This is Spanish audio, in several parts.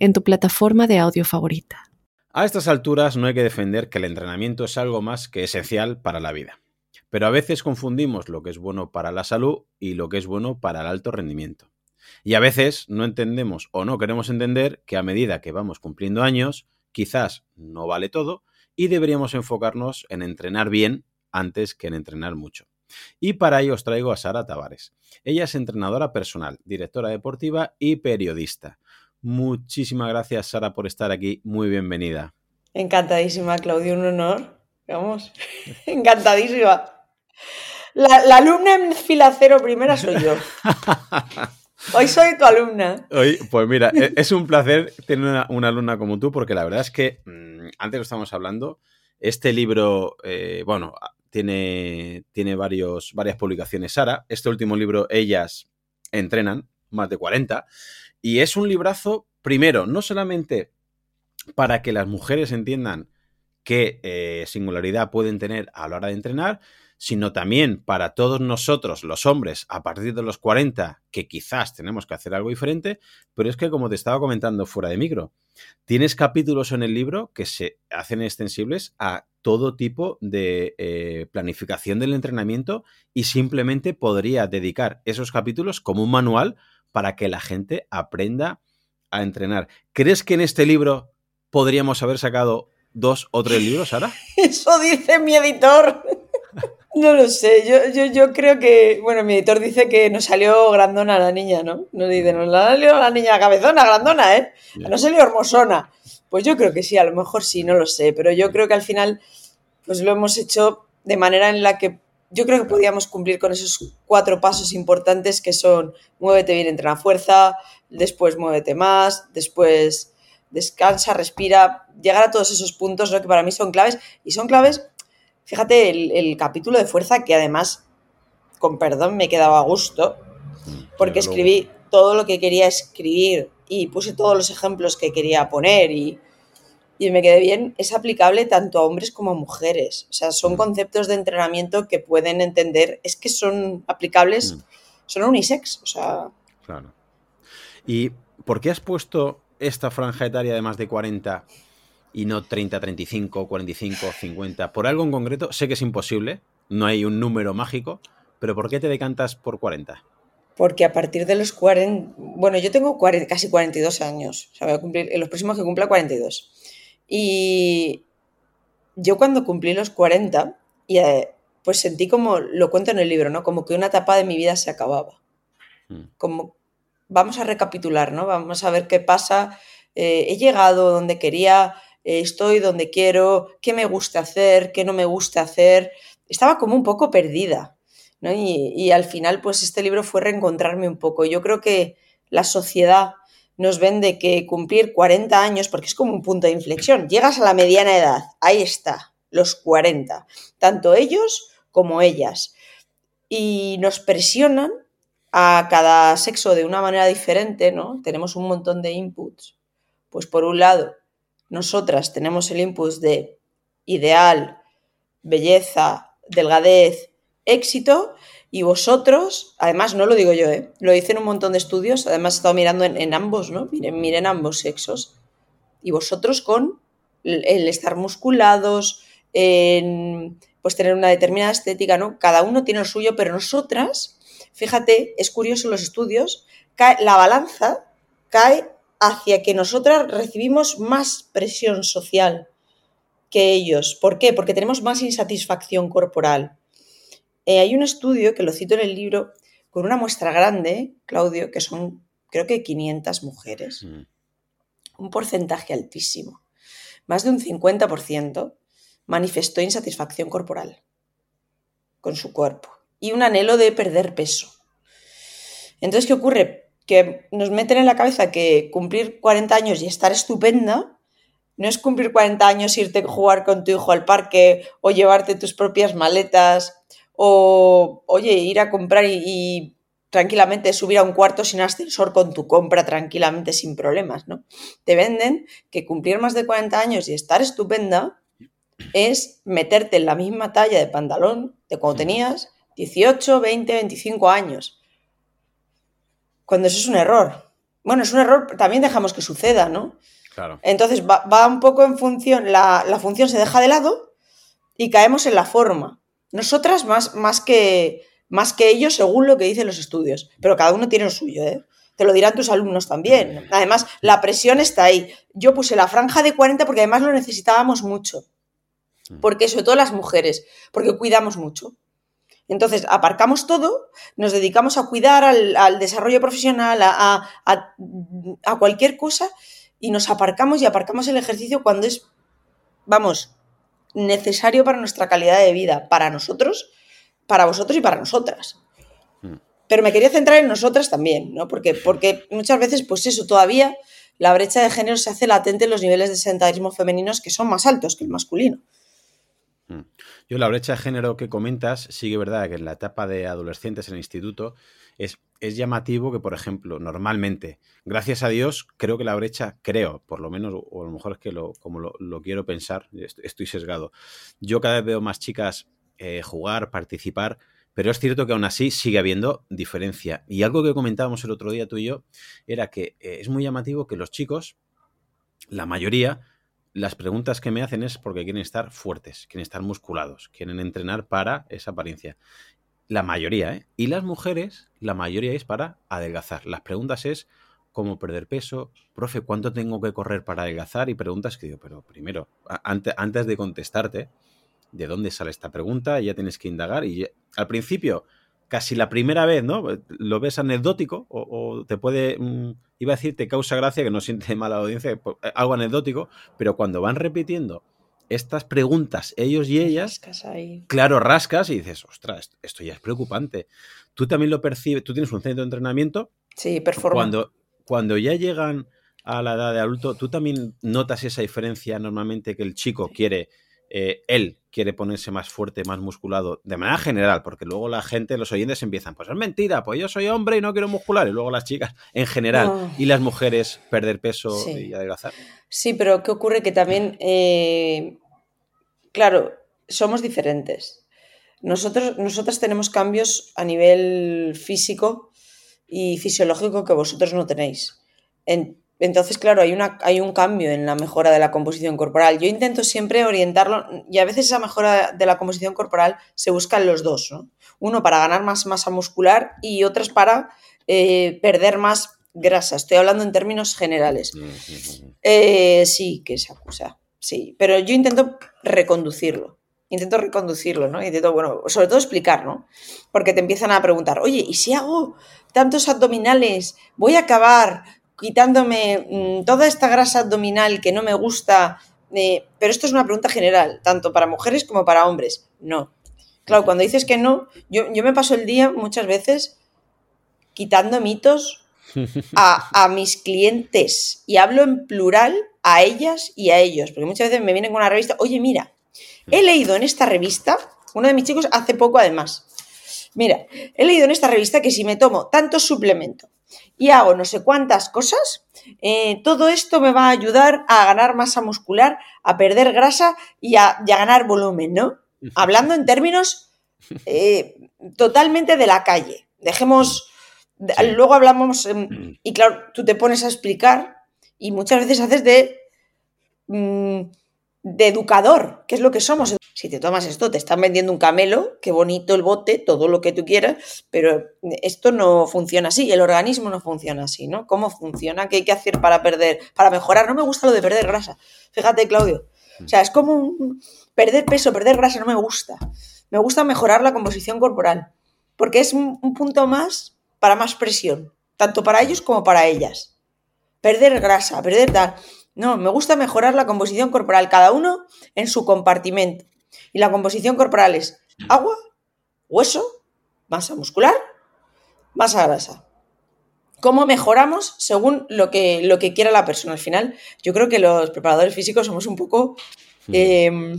en tu plataforma de audio favorita. A estas alturas no hay que defender que el entrenamiento es algo más que esencial para la vida. Pero a veces confundimos lo que es bueno para la salud y lo que es bueno para el alto rendimiento. Y a veces no entendemos o no queremos entender que a medida que vamos cumpliendo años, quizás no vale todo y deberíamos enfocarnos en entrenar bien antes que en entrenar mucho. Y para ello os traigo a Sara Tavares. Ella es entrenadora personal, directora deportiva y periodista. Muchísimas gracias, Sara, por estar aquí. Muy bienvenida. Encantadísima, Claudio, un honor. Vamos, encantadísima. La, alumna en fila cero primera soy yo. Hoy soy tu alumna. Hoy, pues mira, e, es un placer tener una, alumna como tú, porque la verdad es que mm, antes lo estamos hablando. Este libro, eh, bueno, tiene, tiene varios, varias publicaciones. Sara, este último libro, Ellas entrenan, más de 40. Y es un librazo, primero, no solamente para que las mujeres entiendan qué eh, singularidad pueden tener a la hora de entrenar, sino también para todos nosotros, los hombres, a partir de los 40, que quizás tenemos que hacer algo diferente, pero es que como te estaba comentando fuera de micro, tienes capítulos en el libro que se hacen extensibles a todo tipo de eh, planificación del entrenamiento y simplemente podría dedicar esos capítulos como un manual para que la gente aprenda a entrenar. ¿Crees que en este libro podríamos haber sacado dos o tres libros, Sara? Eso dice mi editor. No lo sé, yo, yo, creo que, bueno, mi editor dice que no salió grandona la niña, ¿no? No dice, no salió la niña cabezona, grandona, ¿eh? No salió hermosona. Pues yo creo que sí, a lo mejor sí, no lo sé, pero yo creo que al final, pues lo hemos hecho de manera en la que yo creo que podíamos cumplir con esos cuatro pasos importantes que son muévete bien, entrena fuerza, después muévete más, después descansa, respira, llegar a todos esos puntos que para mí son claves. Y son claves, fíjate, el, capítulo de fuerza que además, con perdón, me quedaba a gusto porque escribí todo lo que quería escribir y puse todos los ejemplos que quería poner y, y me quedé bien, es aplicable tanto a hombres como a mujeres. O sea, son mm. conceptos de entrenamiento que pueden entender, es que son aplicables, mm. son unisex. O sea. Claro. ¿Y por qué has puesto esta franja etaria de más de 40 y no 30, 35, 45, 50? ¿Por algo en concreto? Sé que es imposible, no hay un número mágico, pero ¿por qué te decantas por 40? Porque a partir de los 40, bueno, yo tengo casi 42 años, o sea, voy a cumplir, en los próximos que cumpla 42. Y yo cuando cumplí los 40, y, eh, pues sentí como, lo cuento en el libro, ¿no? Como que una etapa de mi vida se acababa. Mm. Como, vamos a recapitular, ¿no? Vamos a ver qué pasa. Eh, he llegado donde quería, eh, estoy donde quiero, qué me gusta hacer, qué no me gusta hacer. Estaba como un poco perdida, ¿no? Y, y al final, pues este libro fue reencontrarme un poco. Yo creo que la sociedad nos vende que cumplir 40 años, porque es como un punto de inflexión, llegas a la mediana edad, ahí está, los 40, tanto ellos como ellas. Y nos presionan a cada sexo de una manera diferente, ¿no? Tenemos un montón de inputs. Pues por un lado, nosotras tenemos el input de ideal, belleza, delgadez, éxito, y vosotros, además no lo digo yo, ¿eh? lo dicen un montón de estudios, además he estado mirando en, ambos, ¿no? Miren, miren ambos sexos. Y vosotros con el estar musculados, en pues tener una determinada estética, ¿no? Cada uno tiene lo suyo, pero nosotras, fíjate, es curioso los estudios, cae, la balanza cae hacia que nosotras recibimos más presión social que ellos. ¿Por qué? Porque tenemos más insatisfacción corporal. Eh, hay un estudio que lo cito en el libro con una muestra grande, Claudio, que son creo que 500 mujeres. Mm. Un porcentaje altísimo. Más de un 50% manifestó insatisfacción corporal con su cuerpo y un anhelo de perder peso. Entonces, ¿qué ocurre? Que nos meten en la cabeza que cumplir 40 años y estar estupenda no es cumplir 40 años irte a jugar con tu hijo al parque o llevarte tus propias maletas o, oye, ir a comprar y, y tranquilamente subir a un cuarto sin ascensor con tu compra tranquilamente sin problemas, ¿no? Te venden que cumplir más de 40 años y estar estupenda es meterte en la misma talla de pantalón de cuando tenías 18, 20, 25 años. Cuando eso es un error. Bueno, es un error, también dejamos que suceda, ¿no? Claro. Entonces va, va un poco en función, la, la, función se deja de lado y caemos en la forma. Nosotras más, más, que, más que ellos según lo que dicen los estudios, pero cada uno tiene lo suyo, ¿eh? Te lo dirán tus alumnos también. Además, la presión está ahí. Yo puse la franja de 40 porque además lo necesitábamos mucho. Porque sobre todo las mujeres, porque cuidamos mucho. Entonces, aparcamos todo, nos dedicamos a cuidar al, al desarrollo profesional, a, a, a, cualquier cosa, y nos aparcamos y aparcamos el ejercicio cuando es, vamos, necesario para nuestra calidad de vida, para nosotros, para vosotros y para nosotras. Pero me quería centrar en nosotras también, ¿no? Porque, porque muchas veces, pues eso, todavía la brecha de género se hace latente en los niveles de sedentarismo femeninos que son más altos que el masculino. Yo la brecha de género que comentas, sigue verdad que en la etapa de adolescentes en el instituto es, es, llamativo que, por ejemplo, normalmente, gracias a Dios, creo que la brecha, creo, por lo menos, o a lo mejor es que lo, como lo, quiero pensar, estoy sesgado. Yo cada vez veo más chicas eh, jugar, participar, pero es cierto que aún así sigue habiendo diferencia. Y algo que comentábamos el otro día tú y yo era que eh, es muy llamativo que los chicos, la mayoría, las preguntas que me hacen es porque quieren estar fuertes, quieren estar musculados, quieren entrenar para esa apariencia. La mayoría, ¿eh? Y las mujeres, la mayoría es para adelgazar. Las preguntas es cómo perder peso, profe, ¿cuánto tengo que correr para adelgazar? Y preguntas que digo, pero primero, antes, antes de contestarte, ¿de dónde sale esta pregunta? Ya tienes que indagar. Y al principio, casi la primera vez, ¿no? Lo ves anecdótico o, te puede, mmm, iba a decir, te causa gracia, que no siente mala audiencia, pues, eh, algo anecdótico, pero cuando van repitiendo estas preguntas, ellos y ellas, rascas ahí. claro, rascas y dices, ostras, esto ya es preocupante. Tú también lo percibes, tú tienes un centro de entrenamiento. Sí, performance. Cuando, cuando ya llegan a la edad de adulto, tú también notas esa diferencia normalmente que el chico sí. quiere eh, él quiere ponerse más fuerte, más musculado, de manera general, porque luego la gente, los oyentes empiezan, pues es mentira, pues yo soy hombre y no quiero muscular, y luego las chicas en general, no. y las mujeres perder peso sí. y adelgazar. Sí, pero ¿qué ocurre? Que también, eh, claro, somos diferentes. Nosotros, nosotras tenemos cambios a nivel físico y fisiológico que vosotros no tenéis. En, entonces, claro, hay, una, hay un cambio en la mejora de la composición corporal. Yo intento siempre orientarlo, y a veces esa mejora de la composición corporal se busca en los dos, ¿no? Uno para ganar más masa muscular y otros para eh, perder más grasa. Estoy hablando en términos generales. Eh, sí, que se acusa, sí. Pero yo intento reconducirlo. Intento reconducirlo, ¿no? Intento, bueno, sobre todo explicar, ¿no? Porque te empiezan a preguntar, oye, ¿y si hago tantos abdominales? ¿Voy a acabar quitándome mmm, toda esta grasa abdominal que no me gusta, eh, pero esto es una pregunta general, tanto para mujeres como para hombres. No. Claro, cuando dices que no, yo, yo me paso el día muchas veces quitando mitos a, a, mis clientes y hablo en plural a ellas y a ellos, porque muchas veces me vienen con una revista, oye, mira, he leído en esta revista, uno de mis chicos hace poco además, mira, he leído en esta revista que si me tomo tanto suplemento, y hago no sé cuántas cosas, eh, todo esto me va a ayudar a ganar masa muscular, a perder grasa y a, y a ganar volumen, ¿no? Hablando en términos eh, totalmente de la calle. Dejemos, sí. luego hablamos, eh, y claro, tú te pones a explicar y muchas veces haces de, mm, de educador, que es lo que somos. Si te tomas esto, te están vendiendo un camelo, qué bonito el bote, todo lo que tú quieras, pero esto no funciona así, el organismo no funciona así, ¿no? ¿Cómo funciona? ¿Qué hay que hacer para perder, para mejorar? No me gusta lo de perder grasa. Fíjate, Claudio. O sea, es como un, perder peso, perder grasa, no me gusta. Me gusta mejorar la composición corporal, porque es un, un punto más para más presión, tanto para ellos como para ellas. Perder grasa, perder tal. No, me gusta mejorar la composición corporal, cada uno en su compartimento. Y la composición corporal es agua, hueso, masa muscular, masa grasa. cómo mejoramos según lo que, lo que quiera la persona. Al final, yo creo que los preparadores físicos somos un poco, Mm. eh,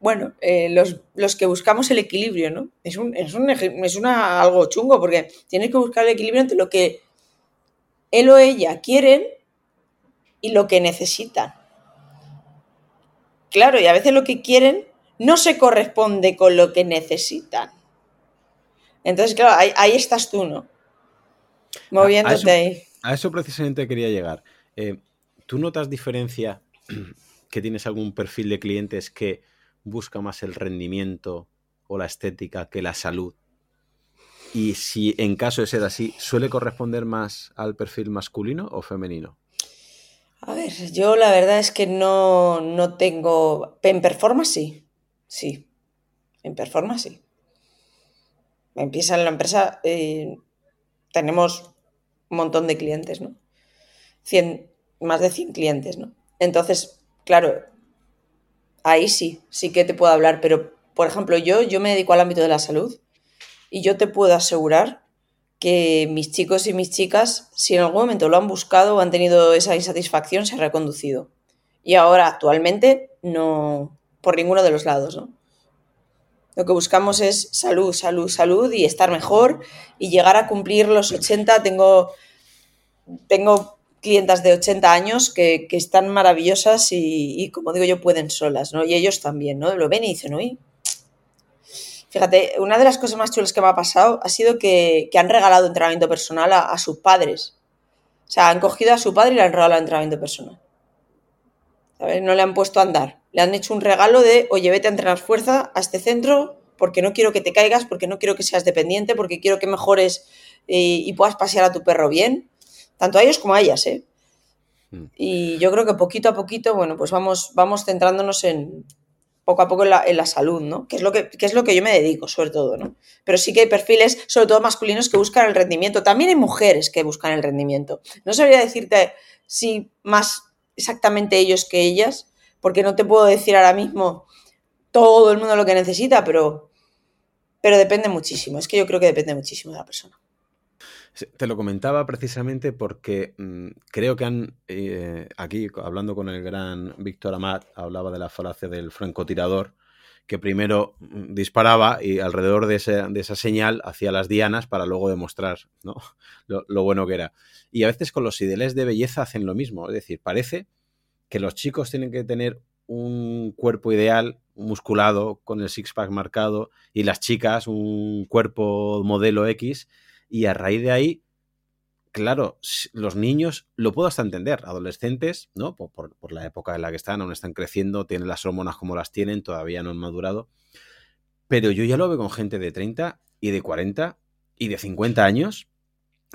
bueno, eh, los, los que buscamos el equilibrio, ¿no? Es, un, es, un es una, algo chungo porque tienes que buscar el equilibrio entre lo que él o ella quieren y lo que necesitan. Claro, y a veces lo que quieren no se corresponde con lo que necesitan. Entonces, claro, ahí, ahí estás tú, ¿no? Moviéndote eso- ahí. A eso precisamente quería llegar. Eh, ¿Tú notas diferencia que tienes algún perfil de clientes que busca más el rendimiento o la estética que la salud? Y si en caso de ser así, ¿suele corresponder más al perfil masculino o femenino? A ver, yo la verdad es que no, no tengo. En performance sí. Sí. En performance sí. Empieza en la empresa. eh, tenemos un montón de clientes, ¿no? 100, más de 100 clientes, ¿no? Entonces, claro, ahí sí, sí que te puedo hablar, pero por ejemplo, yo, yo me dedico al ámbito de la salud y yo te puedo asegurar que mis chicos y mis chicas, si en algún momento lo han buscado o han tenido esa insatisfacción, se ha reconducido. Y ahora, actualmente, no, por ninguno de los lados, ¿no? Lo que buscamos es salud, salud, salud y estar mejor y llegar a cumplir los 80. Tengo, tengo clientas de 80 años que, que están maravillosas y, y, como digo yo, pueden solas, ¿no? Y ellos también, ¿no? Lo ven y dicen, uy. Fíjate, una de las cosas más chulas que me ha pasado ha sido que, que han regalado entrenamiento personal a, a, sus padres. O sea, han cogido a su padre y le han regalado entrenamiento personal. ¿Sabes? No le han puesto a andar. Le han hecho un regalo de, oye, vete a entrenar fuerza a este centro porque no quiero que te caigas, porque no quiero que seas dependiente, porque quiero que mejores y, y puedas pasear a tu perro bien. Tanto a ellos como a ellas, ¿eh? Mm. Y yo creo que poquito a poquito, bueno, pues vamos, vamos centrándonos en poco a poco en la, salud, ¿no? Que es, lo que, que es lo que yo me dedico, sobre todo, ¿no? Pero sí que hay perfiles, sobre todo masculinos, que buscan el rendimiento. También hay mujeres que buscan el rendimiento. No sabría decirte si más exactamente ellos que ellas, porque no te puedo decir ahora mismo todo el mundo lo que necesita, pero, pero depende muchísimo. Es que yo creo que depende muchísimo de la persona. Te lo comentaba precisamente porque mmm, creo que han, eh, aquí hablando con el gran Víctor Amat, hablaba de la falacia del francotirador, que primero mm, disparaba y alrededor de, esa señal hacía las dianas para luego demostrar ¿no? lo, lo, bueno que era. Y a veces con los ideales de belleza hacen lo mismo, es decir, parece que los chicos tienen que tener un cuerpo ideal, musculado, con el six-pack marcado, y las chicas un cuerpo modelo X, y a raíz de ahí, claro, los niños lo puedo hasta entender. Adolescentes, ¿no? Por, por, por, la época en la que están, aún están creciendo, tienen las hormonas como las tienen, todavía no han madurado. Pero yo ya lo veo con gente de 30 y de 40 y de 50 años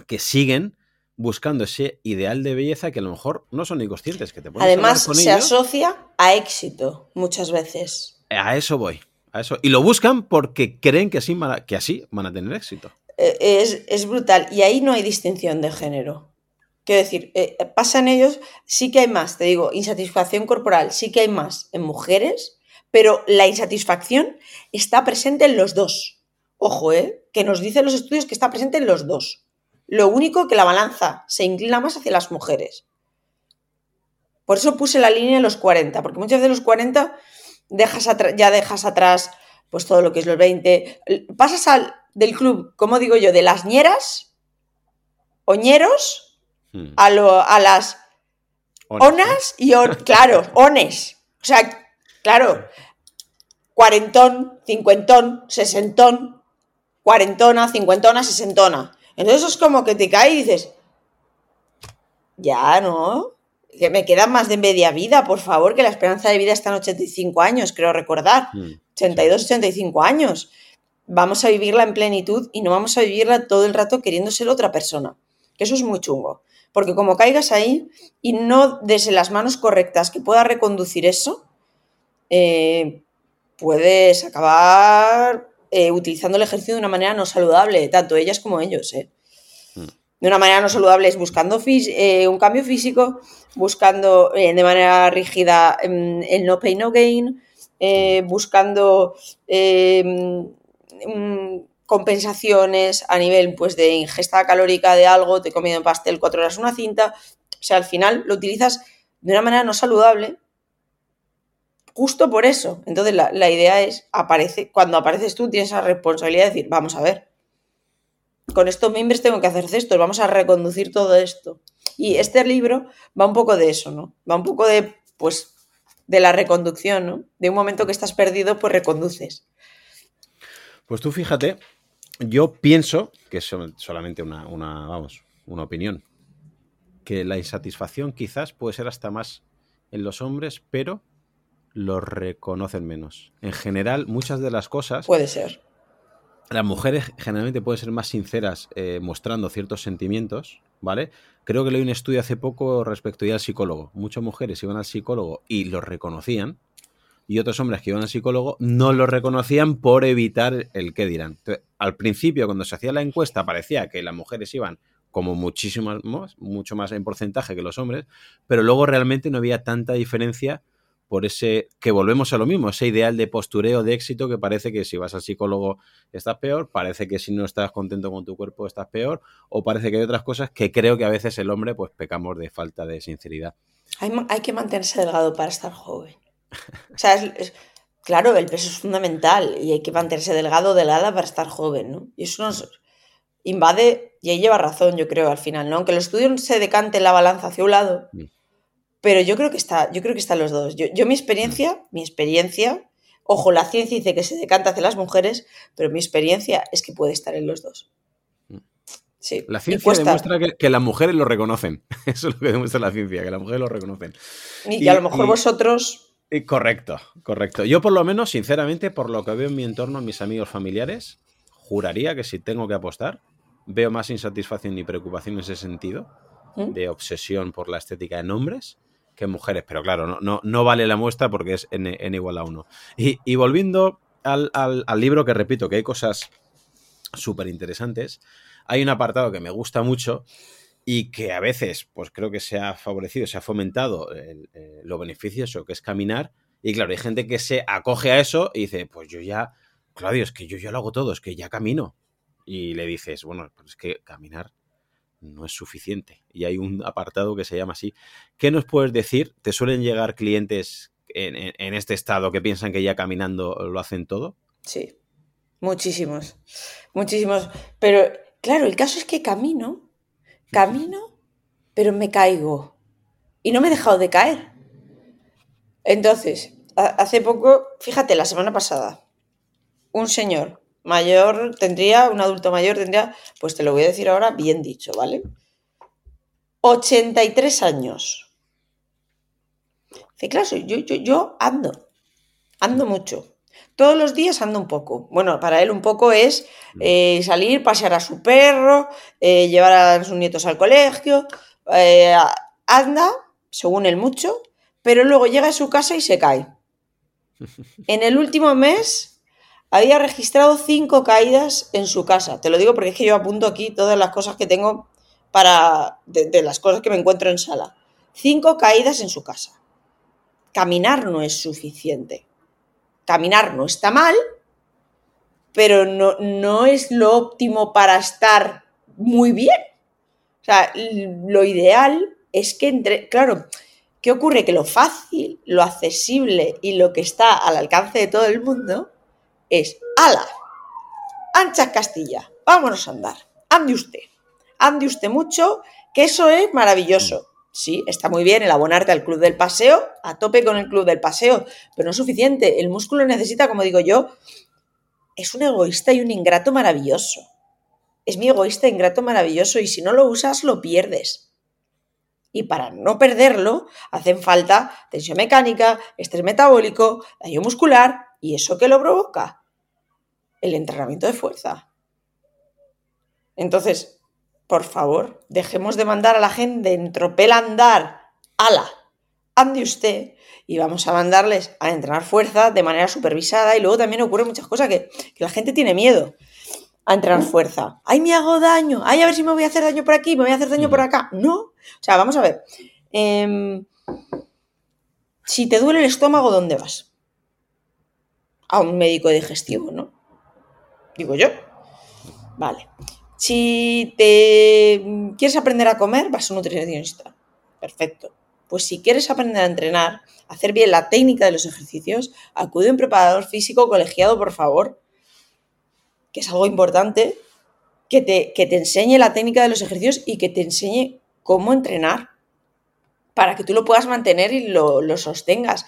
que siguen buscando ese ideal de belleza que a lo mejor no son ni conscientes que te Además, con se ellos. asocia a éxito muchas veces. A eso voy. A eso. Y lo buscan porque creen que así, que así van a tener éxito es, es, brutal. Y ahí no hay distinción de género. Quiero decir, eh, pasa en ellos, sí que hay más, te digo, insatisfacción corporal, sí que hay más en mujeres, pero la insatisfacción está presente en los dos. Ojo, ¿eh? Que nos dicen los estudios que está presente en los dos. Lo único que la balanza se inclina más hacia las mujeres. Por eso puse la línea en los 40, porque muchas veces los 40 dejas ya dejas atrás pues todo lo que es los 20. Pasas al, del club, como digo yo, de las ñeras, oñeros, hmm. a, lo, a, las onas, onas y, on, claro, ones. O sea, claro, cuarentón, cincuentón, sesentón, cuarentona, cincuentona, sesentona. Entonces es como que te cae y dices, ya, ¿no? Que me queda más de media vida, por favor, que la esperanza de vida está en 85 años, creo recordar. Hmm. 82, 85 años vamos a vivirla en plenitud y no vamos a vivirla todo el rato queriendo ser otra persona. Que eso es muy chungo. Porque como caigas ahí y no desde las manos correctas que pueda reconducir eso, eh, puedes acabar eh, utilizando el ejercicio de una manera no saludable, tanto ellas como ellos. Eh. De una manera no saludable es buscando un cambio físico, buscando de manera rígida mm, el no pain, no gain, buscando compensaciones a nivel pues de ingesta calórica de algo, te he comido en pastel cuatro horas una cinta, o sea, al final lo utilizas de una manera no saludable justo por eso. Entonces la, la idea es, aparece, cuando apareces tú tienes esa responsabilidad de decir, vamos a ver, con estos miembros tengo que hacer esto, vamos a reconducir todo esto. Y este libro va un poco de eso, ¿no? Va un poco de, pues, de la reconducción, ¿no? De un momento que estás perdido, pues reconduces. Pues tú fíjate, yo pienso, que es solamente una, una, vamos, una opinión, que la insatisfacción quizás puede ser hasta más en los hombres, pero lo reconocen menos. En general, muchas de las cosas... Puede ser las mujeres generalmente pueden ser más sinceras eh, mostrando ciertos sentimientos, ¿vale? Creo que leí un estudio hace poco respecto ya al psicólogo. Muchas mujeres iban al psicólogo y lo reconocían, y otros hombres que iban al psicólogo no lo reconocían por evitar el qué dirán. al principio, cuando se hacía la encuesta, parecía que las mujeres iban como muchísimo más, mucho más en porcentaje que los hombres, pero luego realmente no había tanta diferencia por ese, que volvemos a lo mismo, ese ideal de postureo de éxito que parece que si vas al psicólogo estás peor, parece que si no estás contento con tu cuerpo estás peor, o parece que hay otras cosas que creo que a veces el hombre pues pecamos de falta de sinceridad. Hay, que mantenerse delgado para estar joven. O sea, claro, el peso es fundamental y hay que mantenerse delgado, delgada para estar joven, ¿no? Y eso nos invade, y ahí lleva razón, yo creo, al final, ¿no? Aunque el estudio se decante la balanza hacia un lado, mm. Pero yo creo que está, yo creo que están los dos. Yo, mi experiencia, mi experiencia, ojo, la ciencia dice que se decanta hacia las mujeres, pero mi experiencia es que puede estar en los dos. Mm. Sí. La ciencia demuestra que, las mujeres lo reconocen. Eso es lo que demuestra la ciencia, que las mujeres lo reconocen. Y, a lo mejor vosotros. Correcto, correcto. Yo por lo menos, sinceramente, por lo que veo en mi entorno, mis amigos familiares, juraría que si tengo que apostar, veo más insatisfacción y preocupación en ese sentido, ¿Mm? de obsesión por la estética en hombres, que mujeres, pero claro, no, no, no vale la muestra porque es n, igual a 1. Y, volviendo al, libro, que repito, que hay cosas súper interesantes, hay un apartado que me gusta mucho y que a veces, pues creo que se ha favorecido, se ha fomentado eh, lo beneficioso que es caminar. Y claro, hay gente que se acoge a eso y dice, pues yo ya, Claudio, es que yo ya lo hago todo, es que ya camino. Y le dices, bueno, pues es que caminar no es suficiente. Y hay un apartado que se llama así. ¿Qué nos puedes decir? ¿Te suelen llegar clientes en, este estado que piensan que ya caminando lo hacen todo? Sí, muchísimos, muchísimos. Pero claro, el caso es que camino, camino, pero me caigo. Y no me he dejado de caer. Entonces, hace poco, fíjate, la semana pasada, un señor mayor tendría, un adulto mayor tendría, pues te lo voy a decir ahora bien dicho, ¿vale? 83 años. Dice, claro, yo, yo, yo ando, ando mucho. Todos los días ando un poco. Bueno, para él un poco es eh, salir, pasear a su perro, eh, llevar a sus nietos al colegio. Eh, anda, según él mucho, pero luego llega a su casa y se cae. En el último mes había registrado cinco caídas en su casa. Te lo digo porque es que yo apunto aquí todas las cosas que tengo para. de, las cosas que me encuentro en sala. Cinco caídas en su casa. Caminar no es suficiente. Caminar no está mal, pero no, no es lo óptimo para estar muy bien. O sea, lo ideal es que entre. Claro, ¿qué ocurre? Que lo fácil, lo accesible y lo que está al alcance de todo el mundo es, ala, ancha Castilla, vámonos a andar, ande usted, ande usted mucho, que eso es maravilloso. Sí, está muy bien el abonarte al club del paseo, a tope con el club del paseo, pero no es suficiente. El músculo necesita, como digo yo, es un egoísta y un ingrato maravilloso. Es mi egoísta, ingrato, maravilloso, y si no lo usas, lo pierdes. Y para no perderlo, hacen falta tensión mecánica, estrés metabólico, daño muscular, ¿Y eso qué lo provoca? El entrenamiento de fuerza. Entonces, por favor, dejemos de mandar a la gente en tropel andar. ¡Hala! Ande usted. Y vamos a mandarles a entrenar fuerza de manera supervisada. Y luego también ocurre muchas cosas que, la gente tiene miedo a entrenar fuerza. ¡Ay, me hago daño! ¡Ay, a ver si me voy a hacer daño por aquí! ¿Me voy a hacer daño por acá? No. O sea, vamos a ver. Em, si te duele el estómago, ¿dónde vas? a un médico digestivo, ¿no? Digo yo. Vale. Si te quieres aprender a comer, vas a un nutricionista. Perfecto. Pues si quieres aprender a entrenar, hacer bien la técnica de los ejercicios, acude a un preparador físico colegiado, por favor, que es algo importante, que te, que te enseñe la técnica de los ejercicios y que te enseñe cómo entrenar para que tú lo puedas mantener y lo, lo sostengas.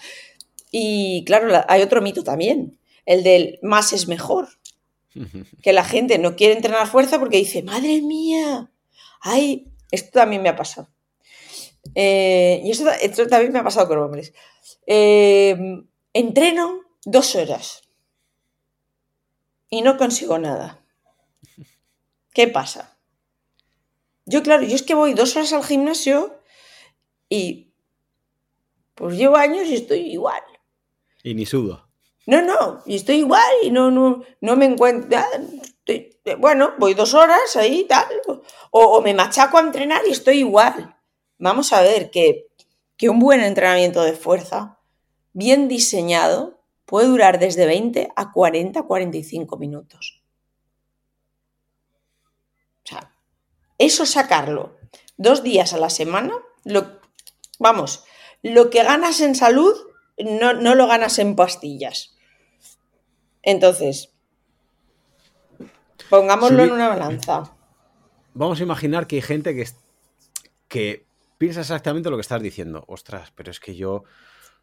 Y claro, hay otro mito también, el del más es mejor. Que la gente no quiere entrenar fuerza porque dice, madre mía, ay, esto también me ha pasado. Eh, y esto, también me ha pasado con hombres. Eh, entreno dos horas y no consigo nada. ¿Qué pasa? Yo, claro, yo es que voy dos horas al gimnasio y pues llevo años y estoy igual. Y ni sudo. No, no, y estoy igual y no, no, no me encuentro. bueno, voy dos horas ahí tal. O, me machaco a entrenar y estoy igual. Vamos a ver que, que un buen entrenamiento de fuerza, bien diseñado, puede durar desde 20 a 40, 45 minutos. O sea, eso sacarlo dos días a la semana, lo, vamos, lo que ganas en salud no, lo ganas en pastillas. Entonces, pongámoslo en una balanza. Vamos a imaginar que hay gente que, que piensa exactamente lo que estás diciendo. Ostras, pero es que yo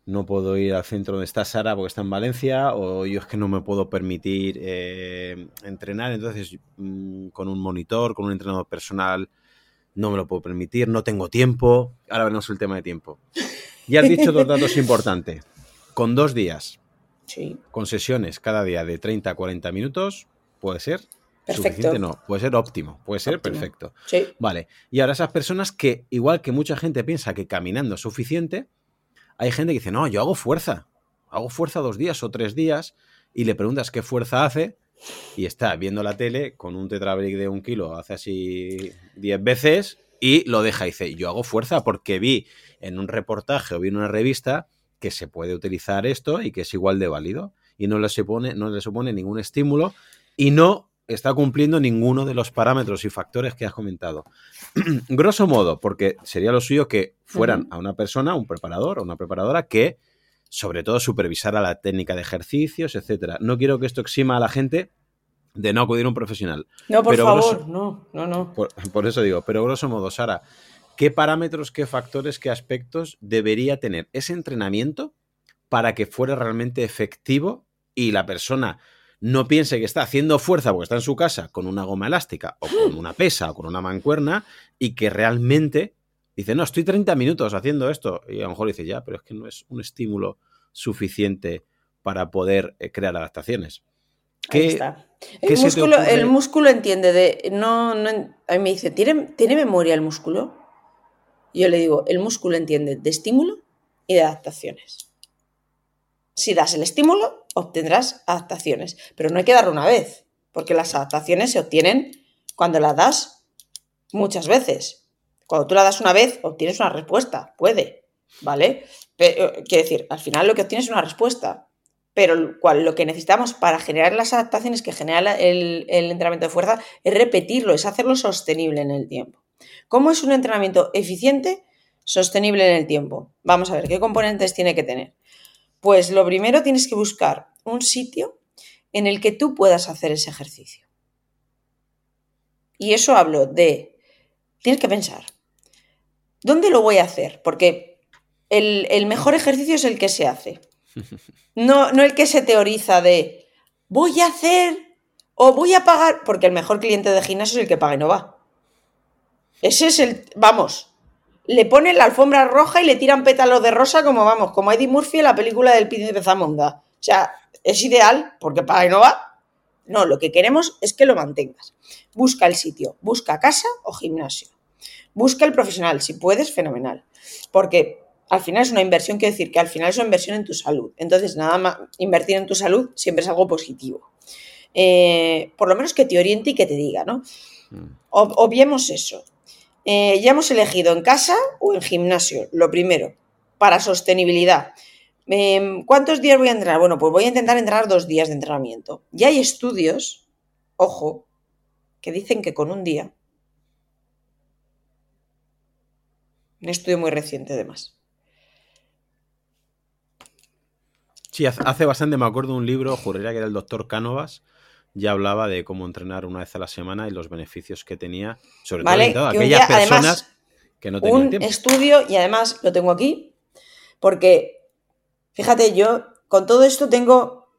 no puedo ir al centro donde está Sara porque está en Valencia, o yo es que no me puedo permitir eh, entrenar, entonces mm, con un monitor, con un entrenador personal, no me lo puedo permitir, no tengo tiempo. Ahora veremos el tema de tiempo. Ya has dicho dos datos importantes. Con dos días, con sesiones cada día de 30 a 40 minutos, puede ser Perfecto. suficiente, no, puede ser óptimo, puede ser perfecto. Sí. Vale, y ahora esas personas que, igual que mucha gente piensa que caminando es suficiente, hay gente que dice, no, yo hago fuerza, hago fuerza dos días o tres días, y le preguntas qué fuerza hace, y está viendo la tele con un tetrabric de un kilo, hace así 10 veces, y lo deja y dice, yo hago fuerza porque vi en un reportaje o vi en una revista que se puede utilizar esto y que es igual de válido y no le supone, no le supone ningún estímulo y no está cumpliendo ninguno de los parámetros y factores que has comentado. Grosso modo, porque sería lo suyo que fueran a una persona, un preparador o una preparadora que sobre todo supervisara la técnica de ejercicios, etcétera. No quiero que esto exima a la gente de no acudir a un profesional. No, por favor, no, no, no. Por, eso digo, pero grosso modo, Sara, ¿qué parámetros, qué factores, qué aspectos debería tener ese entrenamiento para que fuera realmente efectivo y la persona no piense que está haciendo fuerza porque está en su casa con una goma elástica o con una pesa o con una mancuerna y que realmente dice, no, estoy 30 minutos haciendo esto y a lo mejor dice, ya, pero es que no es un estímulo suficiente para poder eh, crear adaptaciones. ¿Qué, está. El, músculo, el músculo entiende de. No, no, a mí me dice, ¿tiene, ¿tiene memoria el músculo? Yo le digo, el músculo entiende de estímulo y de adaptaciones. Si das el estímulo, obtendrás adaptaciones. Pero no hay que darlo una vez, porque las adaptaciones se obtienen cuando las das muchas veces. Cuando tú la das una vez, obtienes una respuesta. Puede, ¿vale? Pero, quiere decir, al final lo que obtienes es una respuesta pero lo que necesitamos para generar las adaptaciones que genera el, entrenamiento de fuerza es repetirlo, es hacerlo sostenible en el tiempo. ¿Cómo es un entrenamiento eficiente, sostenible en el tiempo? Vamos a ver, ¿qué componentes tiene que tener? Pues lo primero tienes que buscar un sitio en el que tú puedas hacer ese ejercicio. Y eso hablo de, tienes que pensar, ¿dónde lo voy a hacer? Porque el mejor ejercicio es el que se hace. No, no el que se teoriza de voy a hacer o voy a pagar, porque el mejor cliente de gimnasio es el que paga y no va. Ese es el, vamos, le ponen la alfombra roja y le tiran pétalos de rosa como vamos, como Eddie Murphy en la película del príncipe Zamunda. O sea, es ideal porque paga y no va. No, lo que queremos es que lo mantengas. Busca el sitio, busca casa o gimnasio. Busca el profesional, si puedes, fenomenal. Porque al final es una inversión, quiere decir que al final es una inversión en tu salud. Entonces, nada más, invertir en tu salud siempre es algo positivo. Eh, por lo menos que te oriente y que te diga, ¿no? Mm. obviemos eso. Eh, ya hemos elegido en casa o en gimnasio, lo primero, para sostenibilidad. Em, ¿Cuántos días voy a entrenar? Bueno, pues voy a intentar entrenar dos días de entrenamiento. Ya hay estudios, ojo, que dicen que con un día, un estudio muy reciente además, Sí, hace bastante me acuerdo de un libro, juraría que era el doctor Cánovas, ya hablaba de cómo entrenar una vez a la semana y los beneficios que tenía, sobre todo aquellas personas que no tenían un estudio, y además lo tengo aquí, porque, fíjate, yo con todo esto tengo,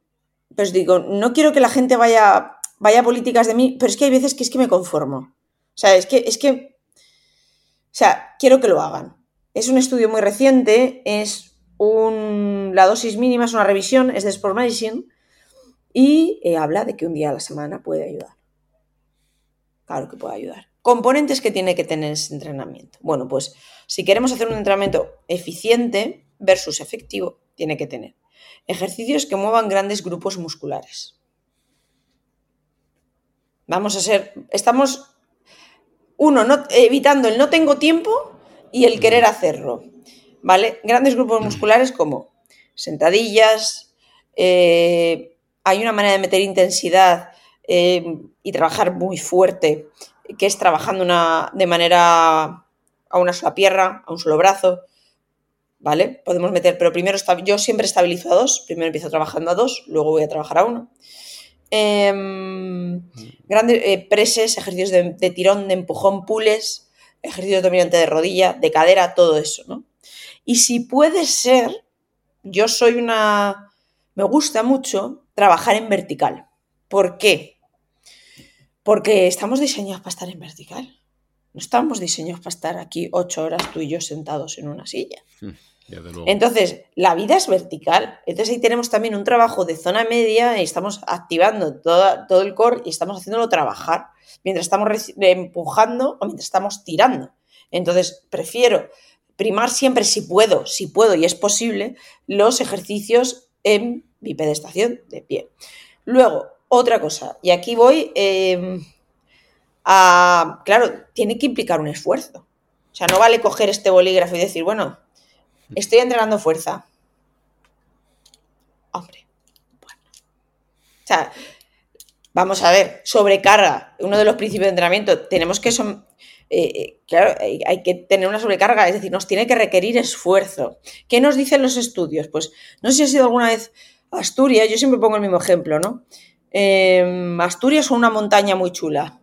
pues digo, no quiero que la gente vaya, vaya a políticas de mí, pero es que hay veces que es que me conformo. O sea, es que, es que, o sea, quiero que lo hagan. Es un estudio muy reciente, es la dosis mínima es una revisión, es de Sport Medicine, y eh, habla de que un día a la semana puede ayudar. Claro que puede ayudar. Componentes que tiene que tener ese entrenamiento. Bueno, pues si queremos hacer un entrenamiento eficiente versus efectivo, tiene que tener ejercicios que muevan grandes grupos musculares. Vamos a ser, estamos, uno, no, evitando el no tengo tiempo y el querer hacerlo. ¿vale? Grandes grupos musculares como sentadillas, eh, hay una manera de meter intensidad eh, y trabajar muy fuerte, que es trabajando una, de manera a una sola pierna, a un solo brazo, ¿vale? Podemos meter, pero primero yo siempre estabilizo a dos, primero empiezo trabajando a dos, luego voy a trabajar a uno. Em, grandes eh, preses, ejercicios de, tirón, de empujón, pules, ejercicios dominante de rodilla, de cadera, todo eso, ¿no? Y si puede ser, yo soy una... Me gusta mucho trabajar en vertical. ¿Por qué? Porque estamos diseñados para estar en vertical. No estamos diseñados para estar aquí ocho horas tú y yo sentados en una silla. Hmm, Entonces, la vida es vertical. Entonces ahí tenemos también un trabajo de zona media y estamos activando todo el core y estamos haciéndolo trabajar mientras estamos empujando o mientras estamos tirando. Entonces, prefiero primar siempre, si puedo, si puedo y es posible, los ejercicios en bipedestación de pie. Luego, otra cosa, y aquí voy em, a, claro, tiene que implicar un esfuerzo. O sea, no vale coger este bolígrafo y decir, bueno, estoy entrenando fuerza. Hombre, bueno. O sea, vamos a ver, sobrecarga, uno de los principios de entrenamiento, tenemos que son, eh, eh, claro, hay, que tener una sobrecarga, es decir, nos tiene que requerir esfuerzo. ¿Qué nos dicen los estudios? Pues no sé si ha sido alguna vez Asturias, yo siempre pongo el mismo ejemplo, ¿no? Em, Asturias es una montaña muy chula.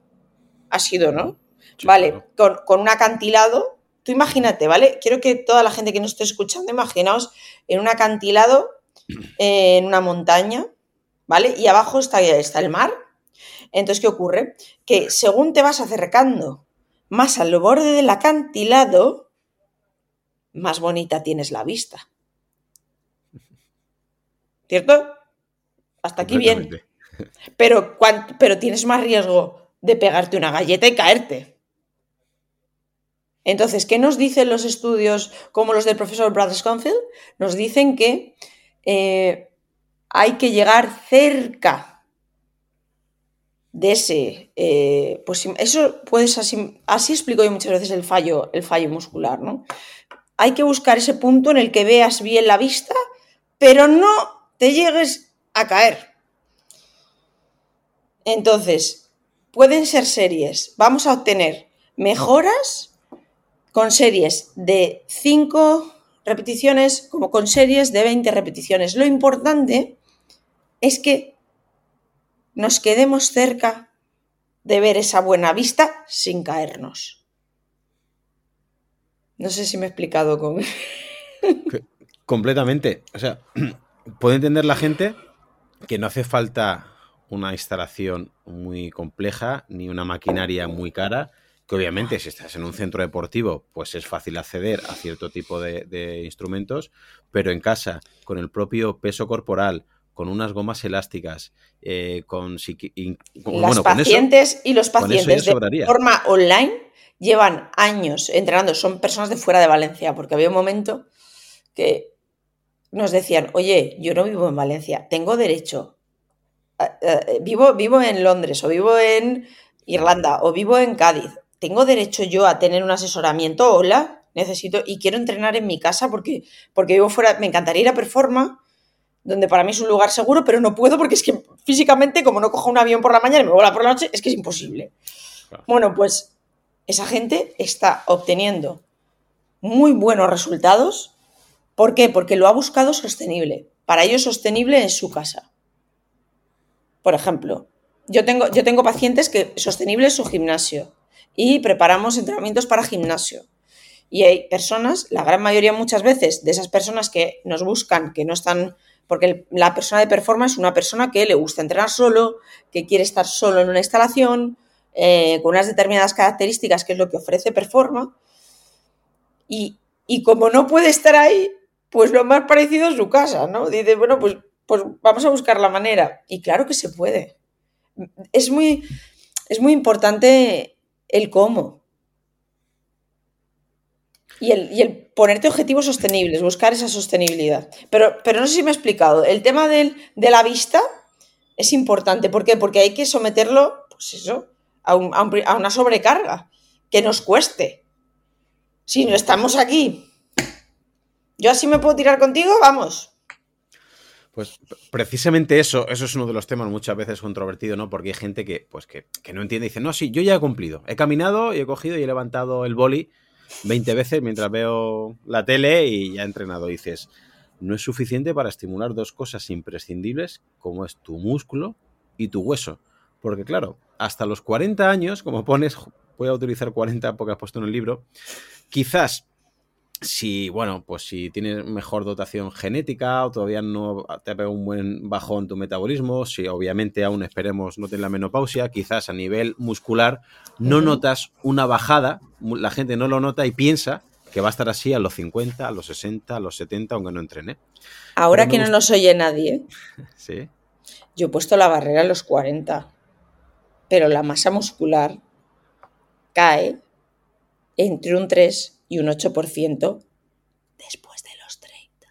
Ha sido, ¿no? vale, con, con, un acantilado. Tú imagínate, ¿vale? Quiero que toda la gente que nos esté escuchando, imaginaos en un acantilado, en una montaña, ¿vale? Y abajo está, está el mar. Entonces, ¿qué ocurre? Que según te vas acercando más al borde del acantilado, más bonita tienes la vista. ¿Cierto? Hasta aquí bien. Pero, pero tienes más riesgo de pegarte una galleta y caerte. Entonces, ¿qué nos dicen los estudios como los del profesor Brad Sconfield? Nos dicen que eh, hay que llegar cerca de ese, eh, pues eso puedes así, así explico yo muchas veces el fallo, el fallo muscular, ¿no? Hay que buscar ese punto en el que veas bien la vista, pero no te llegues a caer. Entonces, pueden ser series. Vamos a obtener mejoras con series de 5 repeticiones como con series de 20 repeticiones. Lo importante es que nos quedemos cerca de ver esa buena vista sin caernos. No sé si me he explicado con... Completamente. O sea, puede entender la gente que no hace falta una instalación muy compleja ni una maquinaria muy cara, que obviamente si estás en un centro deportivo, pues es fácil acceder a cierto tipo de, de instrumentos, pero en casa, con el propio peso corporal, con unas gomas elásticas, eh, con... Las pacientes y los pacientes de forma online llevan años entrenando, son personas de fuera de Valencia, porque había un momento que nos decían, oye, yo no vivo en Valencia, tengo derecho, vivo, vivo en Londres o vivo en Irlanda o vivo en Cádiz, tengo derecho yo a tener un asesoramiento, hola, necesito y quiero entrenar en mi casa porque, porque vivo fuera, me encantaría ir a Performa donde para mí es un lugar seguro, pero no puedo porque es que físicamente, como no cojo un avión por la mañana y me vuela por la noche, es que es imposible. Bueno, pues esa gente está obteniendo muy buenos resultados. ¿Por qué? Porque lo ha buscado sostenible. Para ello sostenible en su casa. Por ejemplo, yo tengo, yo tengo pacientes que sostenible es su gimnasio y preparamos entrenamientos para gimnasio. Y hay personas, la gran mayoría muchas veces, de esas personas que nos buscan, que no están, porque la persona de performance es una persona que le gusta entrenar solo, que quiere estar solo en una instalación, eh, con unas determinadas características, que es lo que ofrece Performa. Y, y, como no puede estar ahí, pues lo más parecido es su casa, ¿no? Dice, bueno, pues, pues vamos a buscar la manera. Y claro que se puede. Es muy, es muy importante el cómo. Y el, ponerte objetivos sostenibles, buscar esa sostenibilidad. Pero, pero no sé si me he explicado. El tema de la vista es importante. ¿Por qué? Porque hay que someterlo, pues eso, a, una sobrecarga que nos cueste. Si no estamos aquí, yo así me puedo tirar contigo, vamos. Pues precisamente eso, eso es uno de los temas muchas veces controvertido, ¿no? Porque hay gente que, pues que, que no entiende y dice, no, sí, yo ya he cumplido. He caminado y he cogido y he levantado el boli 20 veces mientras veo la tele y ya he entrenado. dices, no es suficiente para estimular dos cosas imprescindibles como es tu músculo y tu hueso. Porque claro, hasta los 40 años, como pones, voy a utilizar 40 porque has puesto en el libro, quizás si, bueno, pues si tienes mejor dotación genética o todavía no te ha pegado un buen bajón tu metabolismo, si obviamente aún esperemos no tener la menopausia, quizás a nivel muscular no notas una bajada, la gente no lo nota y piensa que va a estar así a los 50, a los 60, a los 70, aunque no entrene. Ahora que no nos oye nadie, ¿Sí? yo he puesto la barrera a los 40, pero la masa muscular cae entre un 3 y un 8% después de los 30.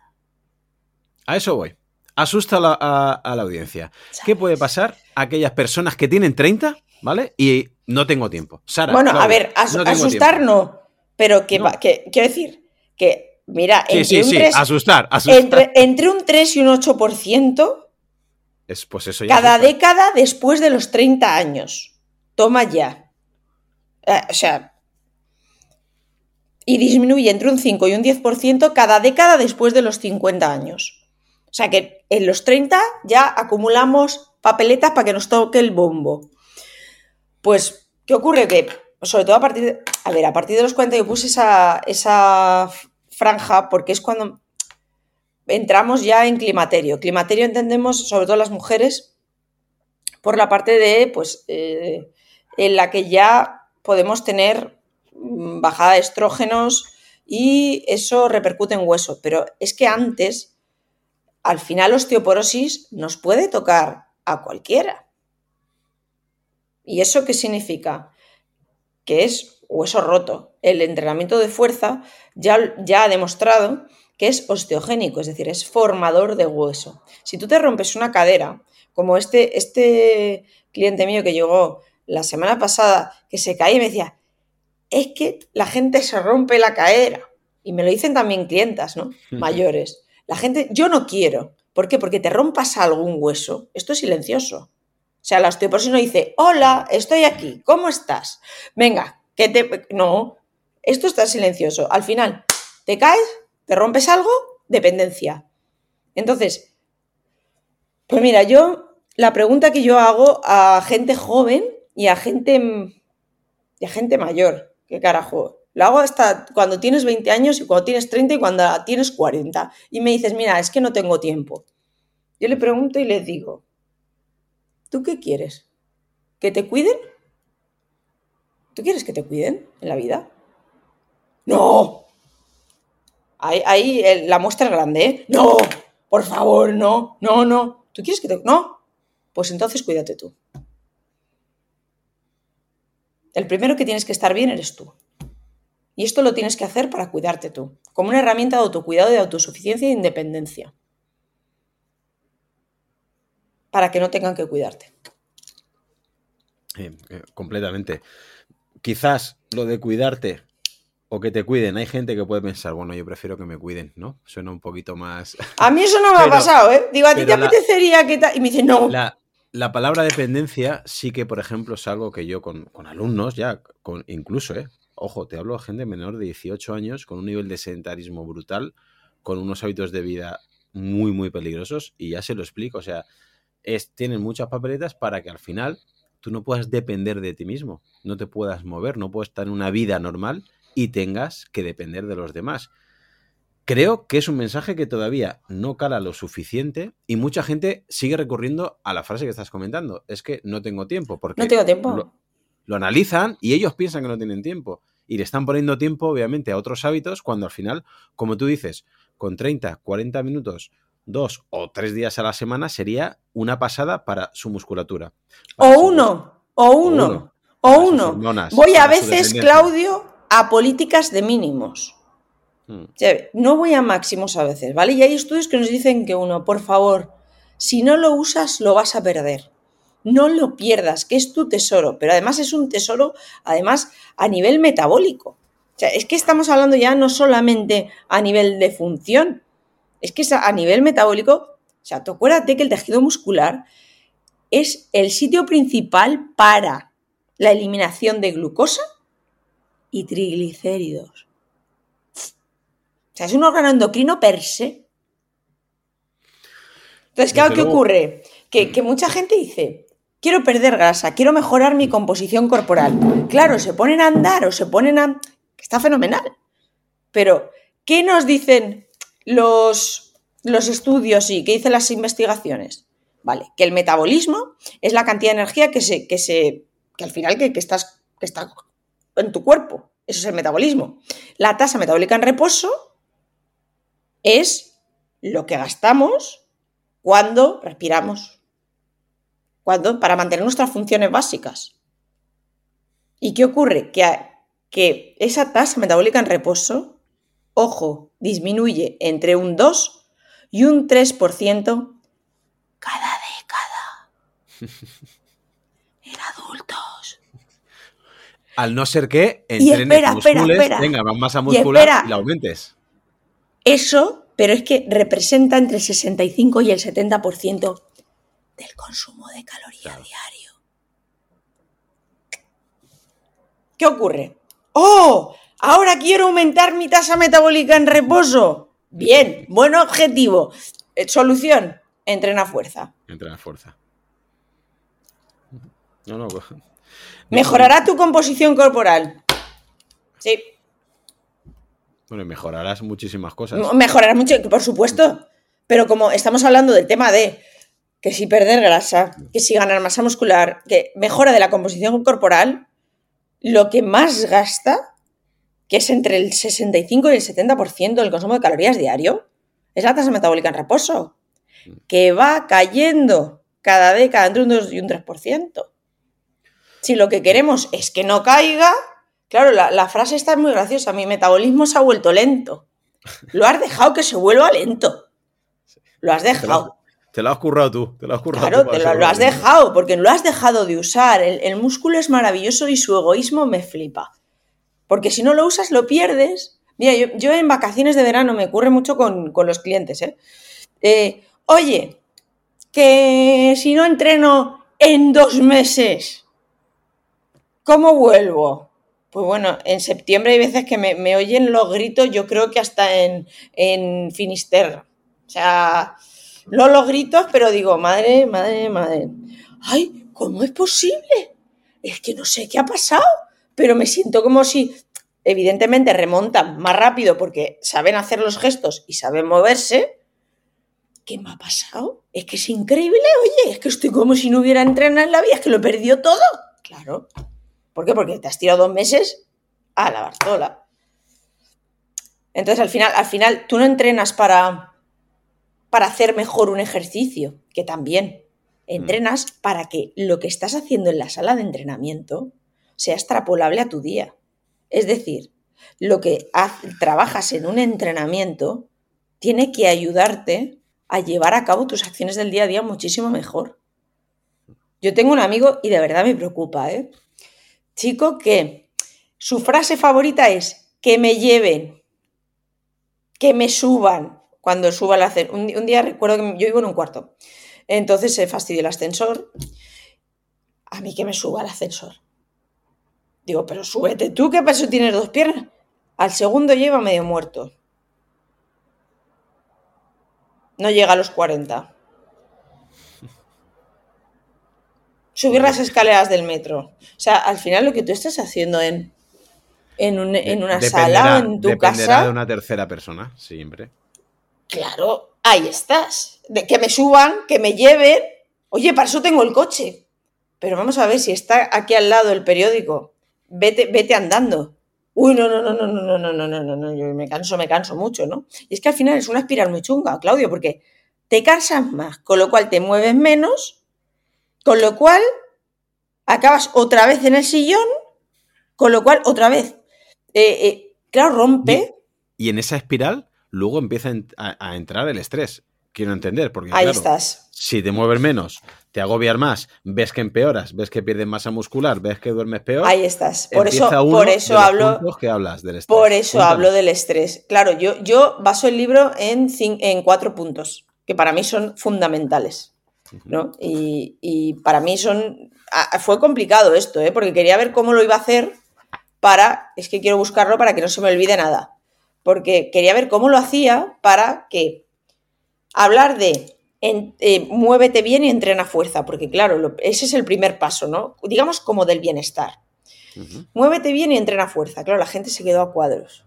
A eso voy. Asusta a la, audiencia. ¿Qué puede pasar a aquellas personas que tienen 30, ¿vale? Y no tengo tiempo. Sara, bueno, a ver, asustar no, pero que, quiero decir que, mira, entre, un 3, asustar, Entre, un 3 y un 8%, es, pues eso cada década después de los 30 años. Toma ya. Eh, o sea, y disminuye entre un 5 y un 10% cada década después de los 50 años. O sea que en los 30 ya acumulamos papeletas para que nos toque el bombo. Pues, ¿qué ocurre? Que, sobre todo a partir de, a ver, a partir de los 40 yo puse esa, esa franja porque es cuando entramos ya en climaterio. Climaterio entendemos, sobre todo las mujeres, por la parte de, pues, eh, en la que ya podemos tener bajada de estrógenos y eso repercute en hueso. Pero es que antes, al final, osteoporosis nos puede tocar a cualquiera. ¿Y eso qué significa? Que es hueso roto. El entrenamiento de fuerza ya, ya ha demostrado que es osteogénico, es decir, es formador de hueso. Si tú te rompes una cadera, como este, este cliente mío que llegó la semana pasada, que se caía y me decía, es que la gente se rompe la cadera. Y me lo dicen también clientas, ¿no? Mayores. La gente, yo no quiero. ¿Por qué? Porque te rompas algún hueso. Esto es silencioso. O sea, la osteoporosis no dice, hola, estoy aquí, ¿cómo estás? Venga, que te... No, esto está silencioso. Al final, te caes, te rompes algo, dependencia. Entonces, pues mira, yo, la pregunta que yo hago a gente joven y a gente, y a gente mayor, ¿Qué carajo? Lo hago hasta cuando tienes 20 años y cuando tienes 30 y cuando tienes 40. Y me dices, mira, es que no tengo tiempo. Yo le pregunto y le digo, ¿tú qué quieres? ¿Que te cuiden? ¿Tú quieres que te cuiden en la vida? No. Ahí, la muestra es grande, ¿eh? No, por favor, no, no, no. ¿Tú quieres que te... No. Pues entonces cuídate tú. El primero que tienes que estar bien eres tú. Y esto lo tienes que hacer para cuidarte tú, como una herramienta de autocuidado, de autosuficiencia e independencia. Para que no tengan que cuidarte. Eh, completamente. Quizás lo de cuidarte o que te cuiden, hay gente que puede pensar, bueno, yo prefiero que me cuiden, ¿no? Suena un poquito más. A mí eso no me ha pasado, ¿eh? Digo, a ti te apetecería que. Y me dice, no. la palabra dependencia sí que, por ejemplo, es algo que yo con, alumnos ya, con, incluso, eh, ojo, te hablo de gente menor de 18 años con un nivel de sedentarismo brutal, con unos hábitos de vida muy, muy peligrosos, y ya se lo explico, o sea, es, tienen muchas papeletas para que al final tú no puedas depender de ti mismo, no te puedas mover, no puedes estar en una vida normal y tengas que depender de los demás. Creo que es un mensaje que todavía no cala lo suficiente y mucha gente sigue recurriendo a la frase que estás comentando. Es que no tengo tiempo. Porque no tengo tiempo. Lo, analizan y ellos piensan que no tienen tiempo. Y le están poniendo tiempo, obviamente, a otros hábitos cuando al final, como tú dices, con 30, 40 minutos, dos o tres días a la semana sería una pasada para su musculatura. o, uno, o uno, o uno, Voy a veces, Claudio, a políticas de mínimos. Hmm. no voy a máximos a veces, ¿vale? Y hay estudios que nos dicen que uno, por favor, si no lo usas, lo vas a perder. No lo pierdas, que es tu tesoro, pero además es un tesoro, además, a nivel metabólico. O sea, es que estamos hablando ya no solamente a nivel de función, es que a nivel metabólico, o sea, tú acuérdate que el tejido muscular es el sitio principal para la eliminación de glucosa y triglicéridos. O sea, es un órgano endocrino per se. Entonces, claro, ¿qué ocurre? Que, que mucha gente dice, quiero perder grasa, quiero mejorar mi composición corporal. Claro, se ponen a andar o se ponen a... Está fenomenal. Pero, ¿qué nos dicen los, los estudios y qué dicen las investigaciones? Vale, que el metabolismo es la cantidad de energía que se, que se, que al final que, que estás, que está en tu cuerpo. Eso es el metabolismo. La tasa metabólica en reposo es lo que gastamos cuando respiramos, cuando, para mantener nuestras funciones básicas. ¿Y qué ocurre? Que, que esa tasa metabólica en reposo, ojo, disminuye entre un 2 y un 3% cada década. en adultos. Al no ser que entrenes músculos, tengas masa muscular y la aumentes. Eso, pero es que representa entre el 65 y el 70% del consumo de calorías diario. ¿Qué ocurre? ¡Oh! Ahora quiero aumentar mi tasa metabólica en reposo. Bien, buen objetivo. Eh, solución, entrena fuerza. Entrena fuerza. No, no. Mejorará tu composición corporal. Sí. Mejorarás muchísimas cosas. Mejorarás mucho, por supuesto. Pero como estamos hablando del tema de que si perder grasa, que si ganar masa muscular, que mejora de la composición corporal, lo que más gasta, que es entre el 65 y el 70% del consumo de calorías diario, es la tasa metabólica en reposo, que va cayendo cada década entre un 2 y un 3%. Si lo que queremos es que no caiga, Claro, la, frase está muy graciosa. Mi metabolismo se ha vuelto lento. Lo has dejado que se vuelva lento. Lo has dejado. Te lo, has currado tú. Te lo has currado claro, te lo, has dejado, porque lo has dejado de usar. El, músculo es maravilloso y su egoísmo me flipa. Porque si no lo usas, lo pierdes. Mira, yo, en vacaciones de verano me ocurre mucho con, los clientes. ¿eh? ¿eh? Oye, que si no entreno en dos meses, ¿cómo vuelvo? Pues bueno, en septiembre hay veces que me, oyen los gritos, yo creo que hasta en, en Finisterre. O sea, no los gritos, pero digo, madre, madre, madre. ¡Ay! ¿Cómo es posible? Es que no sé qué ha pasado, pero me siento como si, evidentemente, remontan más rápido porque saben hacer los gestos y saben moverse. ¿Qué me ha pasado? Es que es increíble, oye, es que estoy como si no hubiera entrenado en la vida, es que lo he perdido todo. Claro. ¿Por qué? Porque te has tirado dos meses a la Bartola. Entonces, al final, al final, tú no entrenas para, para hacer mejor un ejercicio, que también. Entrenas mm. para que lo que estás haciendo en la sala de entrenamiento sea extrapolable a tu día. Es decir, lo que trabajas en un entrenamiento tiene que ayudarte a llevar a cabo tus acciones del día a día muchísimo mejor. Yo tengo un amigo y de verdad me preocupa, ¿eh? Chico que su frase favorita es que me lleven, que me suban cuando suba la cena. Un, día recuerdo que yo vivo en un cuarto. Entonces se fastidia el ascensor. A mí que me suba el ascensor. Digo, pero súbete tú, ¿qué pasó? Tienes dos piernas. Al segundo lleva medio muerto. No llega a los 40. Subir las escaleras del metro. O sea, al final lo que tú estás haciendo en, en, un- en una sala o en tu dependerá casa. de una tercera persona, siempre. Claro, ahí estás. De que me suban, que me lleven. Oye, para eso tengo el coche. Pero vamos a ver si está aquí al lado el periódico. Vete, vete andando. Uy, no, no, no, no, no, no, no, no, no, no, no, yo me canso, me canso mucho, ¿no? Y es que al final es una espiral muy chunga, Claudio, porque te cansas más, con lo cual te mueves menos, con lo cual acabas otra vez en el sillón, con lo cual otra vez, eh, eh, claro, rompe. Y en esa espiral, luego empieza a en- a, a entrar el estrés. Quiero entender, porque Ahí claro, estás. si te mueves menos, te agobias más, ves que empeoras, ves que pierdes masa muscular, ves que duermes peor. Ahí estás. Por eso, por eso hablo. puntos que hablas del estrés. Por eso Cuéntanos. hablo del estrés. Claro, yo, yo baso el libro en, en cuatro puntos, que para mí son fundamentales. ¿No? Y, y para mí son. Fue complicado esto, ¿eh? porque quería ver cómo lo iba a hacer para. Es que quiero buscarlo para que no se me olvide nada. Porque quería ver cómo lo hacía para que. Hablar de. en- eh, muévete bien y entrena fuerza, porque claro, lo- ese es el primer paso, ¿no? Digamos como del bienestar. Muévete bien y entrena fuerza. Claro, la gente se quedó a cuadros.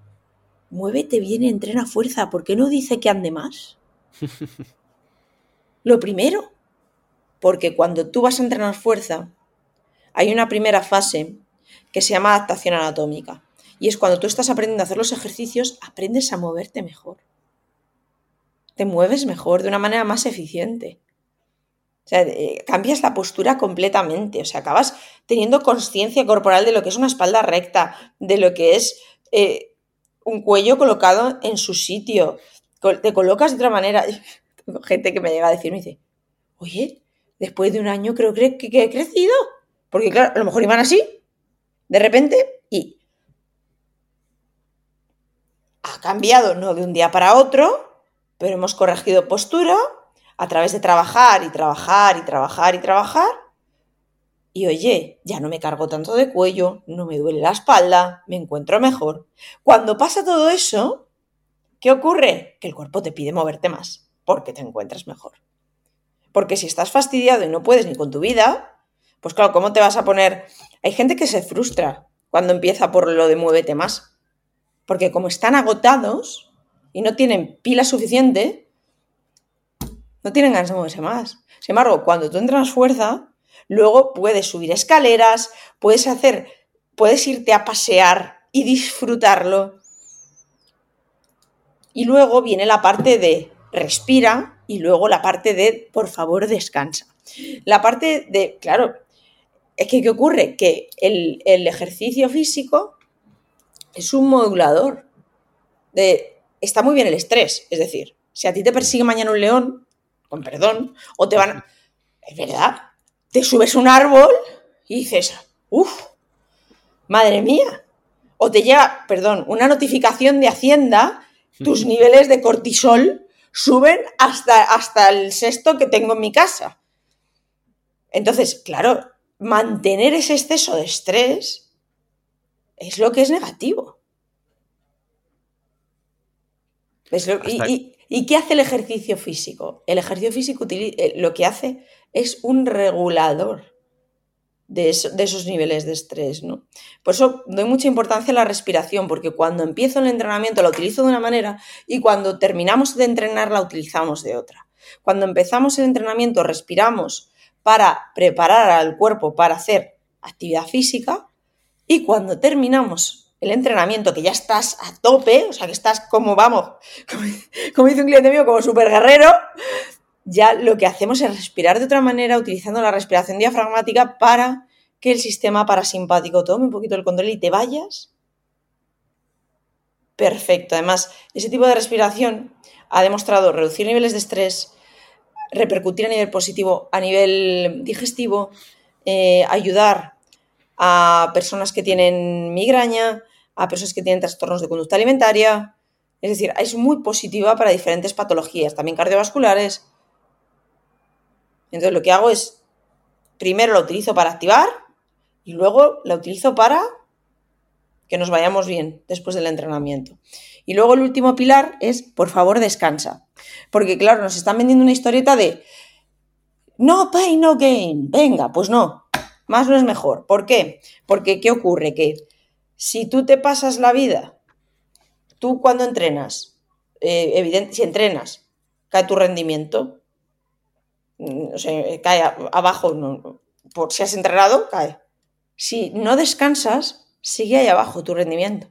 Muévete bien y entrena fuerza. ¿Por qué no dice que ande más? Lo primero, porque cuando tú vas a entrenar fuerza, hay una primera fase que se llama adaptación anatómica. Y es cuando tú estás aprendiendo a hacer los ejercicios, aprendes a moverte mejor. Te mueves mejor, de una manera más eficiente. O sea, eh, cambias la postura completamente. O sea, acabas teniendo conciencia corporal de lo que es una espalda recta, de lo que es eh, un cuello colocado en su sitio. Te colocas de otra manera. Tengo gente que me llega a decir, me dice, oye, después de un año creo que, que- he crecido. Porque claro, a lo mejor iban así, de repente, y ha cambiado, no de un día para otro, pero hemos corregido postura a través de trabajar y trabajar y trabajar y trabajar. Y oye, ya no me cargo tanto de cuello, no me duele la espalda, me encuentro mejor. Cuando pasa todo eso, ¿qué ocurre? Que el cuerpo te pide moverte más, porque te encuentras mejor. Porque si estás fastidiado y no puedes ni con tu vida, pues claro, ¿cómo te vas a poner? Hay gente que se frustra cuando empieza por lo de muévete más. Porque como están agotados y no tienen pila suficiente, no tienen ganas de moverse más. Sin embargo, cuando tú entras fuerza, luego puedes subir escaleras, puedes hacer, puedes irte a pasear y disfrutarlo. Y luego viene la parte de respira y luego la parte de por favor descansa. La parte de, claro, es que ¿qué ocurre? Que el, el ejercicio físico es un modulador. De, está muy bien el estrés. Es decir, si a ti te persigue mañana un león, con perdón, o te van... Es verdad, te subes un árbol y dices, uff, madre mía. O te llega, perdón, una notificación de Hacienda, tus niveles de cortisol suben hasta, hasta el sexto que tengo en mi casa. Entonces, claro, mantener ese exceso de estrés es lo que es negativo. Es lo- y, Hasta- y- ¿y qué hace el ejercicio físico? El ejercicio físico eh, lo que hace es un regulador de, eso- de esos niveles de estrés. ¿no? Por eso doy mucha importancia a la respiración, porque cuando empiezo el entrenamiento la utilizo de una manera y cuando terminamos de entrenar la utilizamos de otra. Cuando empezamos el entrenamiento respiramos para preparar al cuerpo para hacer actividad física y cuando terminamos el entrenamiento, que ya estás a tope, o sea, que estás como, vamos, como, dice un cliente mío, como súper guerrero, ya lo que hacemos es respirar de otra manera, utilizando la respiración diafragmática para que el sistema parasimpático tome un poquito el control y te vayas. Perfecto. Además, ese tipo de respiración ha demostrado reducir niveles de estrés, repercutir a nivel positivo, a nivel digestivo, eh, ayudar a personas que tienen migraña, a personas que tienen trastornos de conducta alimentaria. Es decir, es muy positiva para diferentes patologías, también cardiovasculares. Entonces lo que hago es, primero lo utilizo para activar y luego la utilizo para que nos vayamos bien después del entrenamiento. Y luego el último pilar es, por favor, descansa. Porque claro, nos están vendiendo una historieta de, no pain, no gain. Venga, pues no, más no es mejor. ¿Por qué? Porque ¿qué ocurre? Que si tú te pasas la vida, tú cuando entrenas, eh, evidente, si entrenas, cae tu rendimiento, mm, o sea, cae abajo, no, por si has entrenado, cae. Si no descansas, sigue ahí abajo tu rendimiento.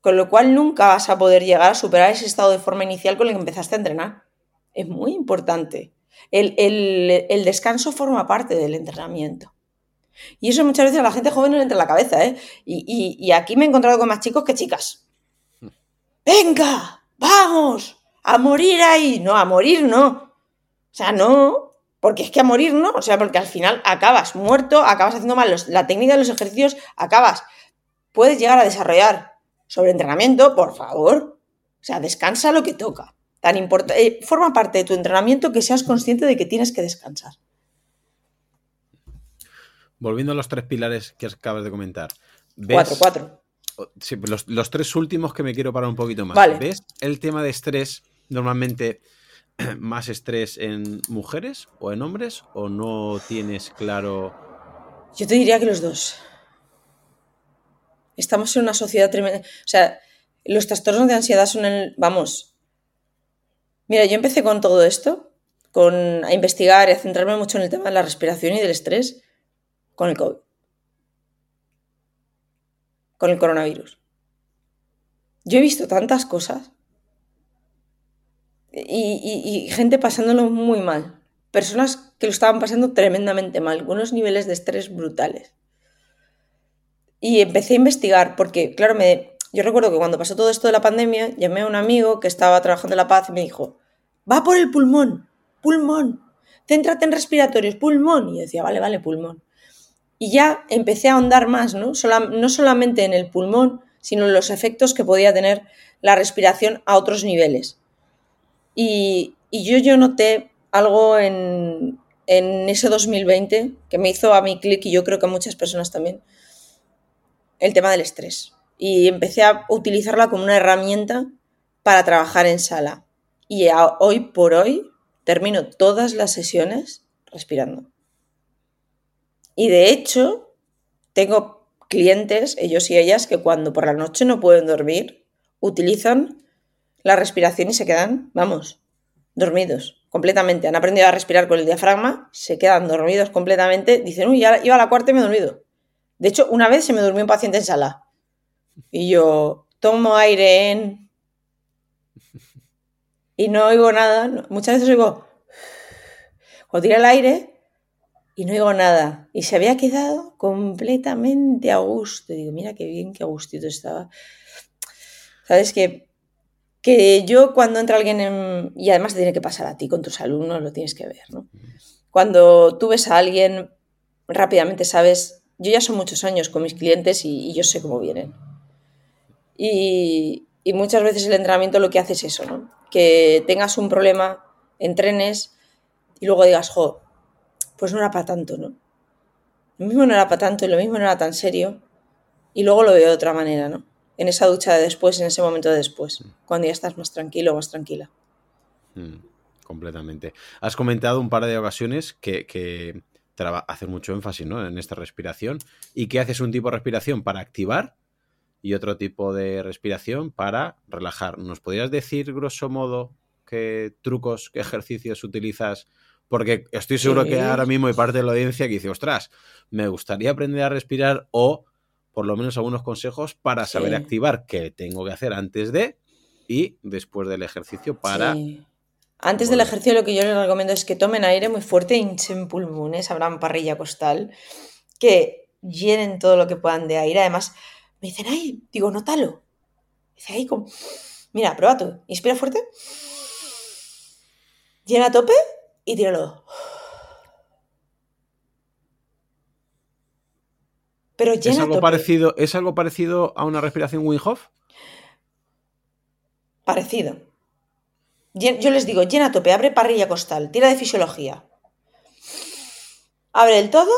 Con lo cual nunca vas a poder llegar a superar ese estado de forma inicial con el que empezaste a entrenar. Es muy importante. El, descanso forma parte del entrenamiento. Y eso muchas veces a la gente joven no le entra en la cabeza, ¿eh? Y, y aquí me he encontrado con más chicos que chicas. ¡Venga! ¡Vamos! ¡A morir ahí! No, a morir no. O sea, no. Porque es que a morir no. O sea, porque al final acabas muerto, acabas haciendo mal la técnica de los ejercicios, acabas. Puedes llegar a desarrollar sobre entrenamiento, por favor. O sea, descansa lo que toca tan importante, eh, forma parte de tu entrenamiento que seas consciente de que tienes que descansar. Volviendo a los tres pilares que acabas de comentar. cuatro, cuatro. los, tres últimos que me quiero parar un poquito más. ¿Ves el tema de estrés normalmente más estrés en mujeres o en hombres o no tienes claro? Yo te diría que los dos. Estamos en una sociedad tremenda. O sea, los trastornos de ansiedad son el, vamos, Mira, yo empecé con todo esto, con, a investigar y a centrarme mucho en el tema de la respiración y del estrés con el COVID. Con el coronavirus. Yo he visto tantas cosas y, gente pasándolo muy mal. Personas que lo estaban pasando tremendamente mal, unos niveles de estrés brutales. Y empecé a investigar porque, claro, me, yo recuerdo que cuando pasó todo esto de la pandemia, llamé a un amigo que estaba trabajando en La Paz y me dijo, va por el pulmón, pulmón, céntrate en respiratorios, pulmón. Y yo decía, vale, vale, pulmón. Y ya empecé a ahondar más, ¿no? no solamente en el pulmón, sino en los efectos que podía tener la respiración a otros niveles. Y, yo, yo noté algo en, en ese 2020 que me hizo a mí clic y yo creo que a muchas personas también, el tema del estrés y empecé a utilizarla como una herramienta para trabajar en sala. Y hoy por hoy termino todas las sesiones respirando. Y de hecho, tengo clientes, ellos y ellas, que cuando por la noche no pueden dormir, utilizan la respiración y se quedan, vamos, dormidos completamente. Han aprendido a respirar con el diafragma, se quedan dormidos completamente, dicen, uy, ya iba a la cuarta y me he dormido. De hecho, una vez se me durmió un paciente en sala y yo tomo aire en... Y no oigo nada. Muchas veces oigo... O tira el aire y no oigo nada. Y se había quedado completamente a gusto. digo, mira qué bien, qué gustito estaba. ¿Sabes? Que, que yo cuando entra alguien en... Y además te tiene que pasar a ti con tus alumnos, lo tienes que ver, ¿no? Cuando tú ves a alguien, rápidamente sabes... Yo ya son muchos años con mis clientes y yo sé cómo vienen. Y, muchas veces el entrenamiento lo que hace es eso, ¿no? Que tengas un problema, entrenes y luego digas, jo, pues no era para tanto, ¿no? Lo mismo no era para tanto y lo mismo no era tan serio. Y luego lo veo de otra manera, ¿no? En esa ducha de después, en ese momento de después, cuando ya estás más tranquilo, más tranquila. Mm, completamente. Has comentado un par de ocasiones que, que hacer mucho énfasis ¿no? en esta respiración y que haces un tipo de respiración para activar y otro tipo de respiración para relajar. ¿Nos podrías decir, grosso modo, qué trucos, qué ejercicios utilizas? Porque estoy seguro que ahora mismo hay parte de la audiencia que dice, ostras, me gustaría aprender a respirar o por lo menos algunos consejos para saber activar qué tengo que hacer antes de y después del ejercicio para... Antes del ejercicio lo que yo les recomiendo es que tomen aire muy fuerte, hinchen pulmones, abran parrilla costal, que llenen todo lo que puedan de aire. Además, me dicen, ay, digo, nótalo. Dice, ay, como... Mira, prueba tú. Inspira fuerte. Llena a tope y tíralo. Pero llena ¿Es algo, Parecido, ¿Es algo parecido a una respiración Wim Hof? Parecido. Yo les digo, llena a tope, abre parrilla costal, tira de fisiología. Abre el todo,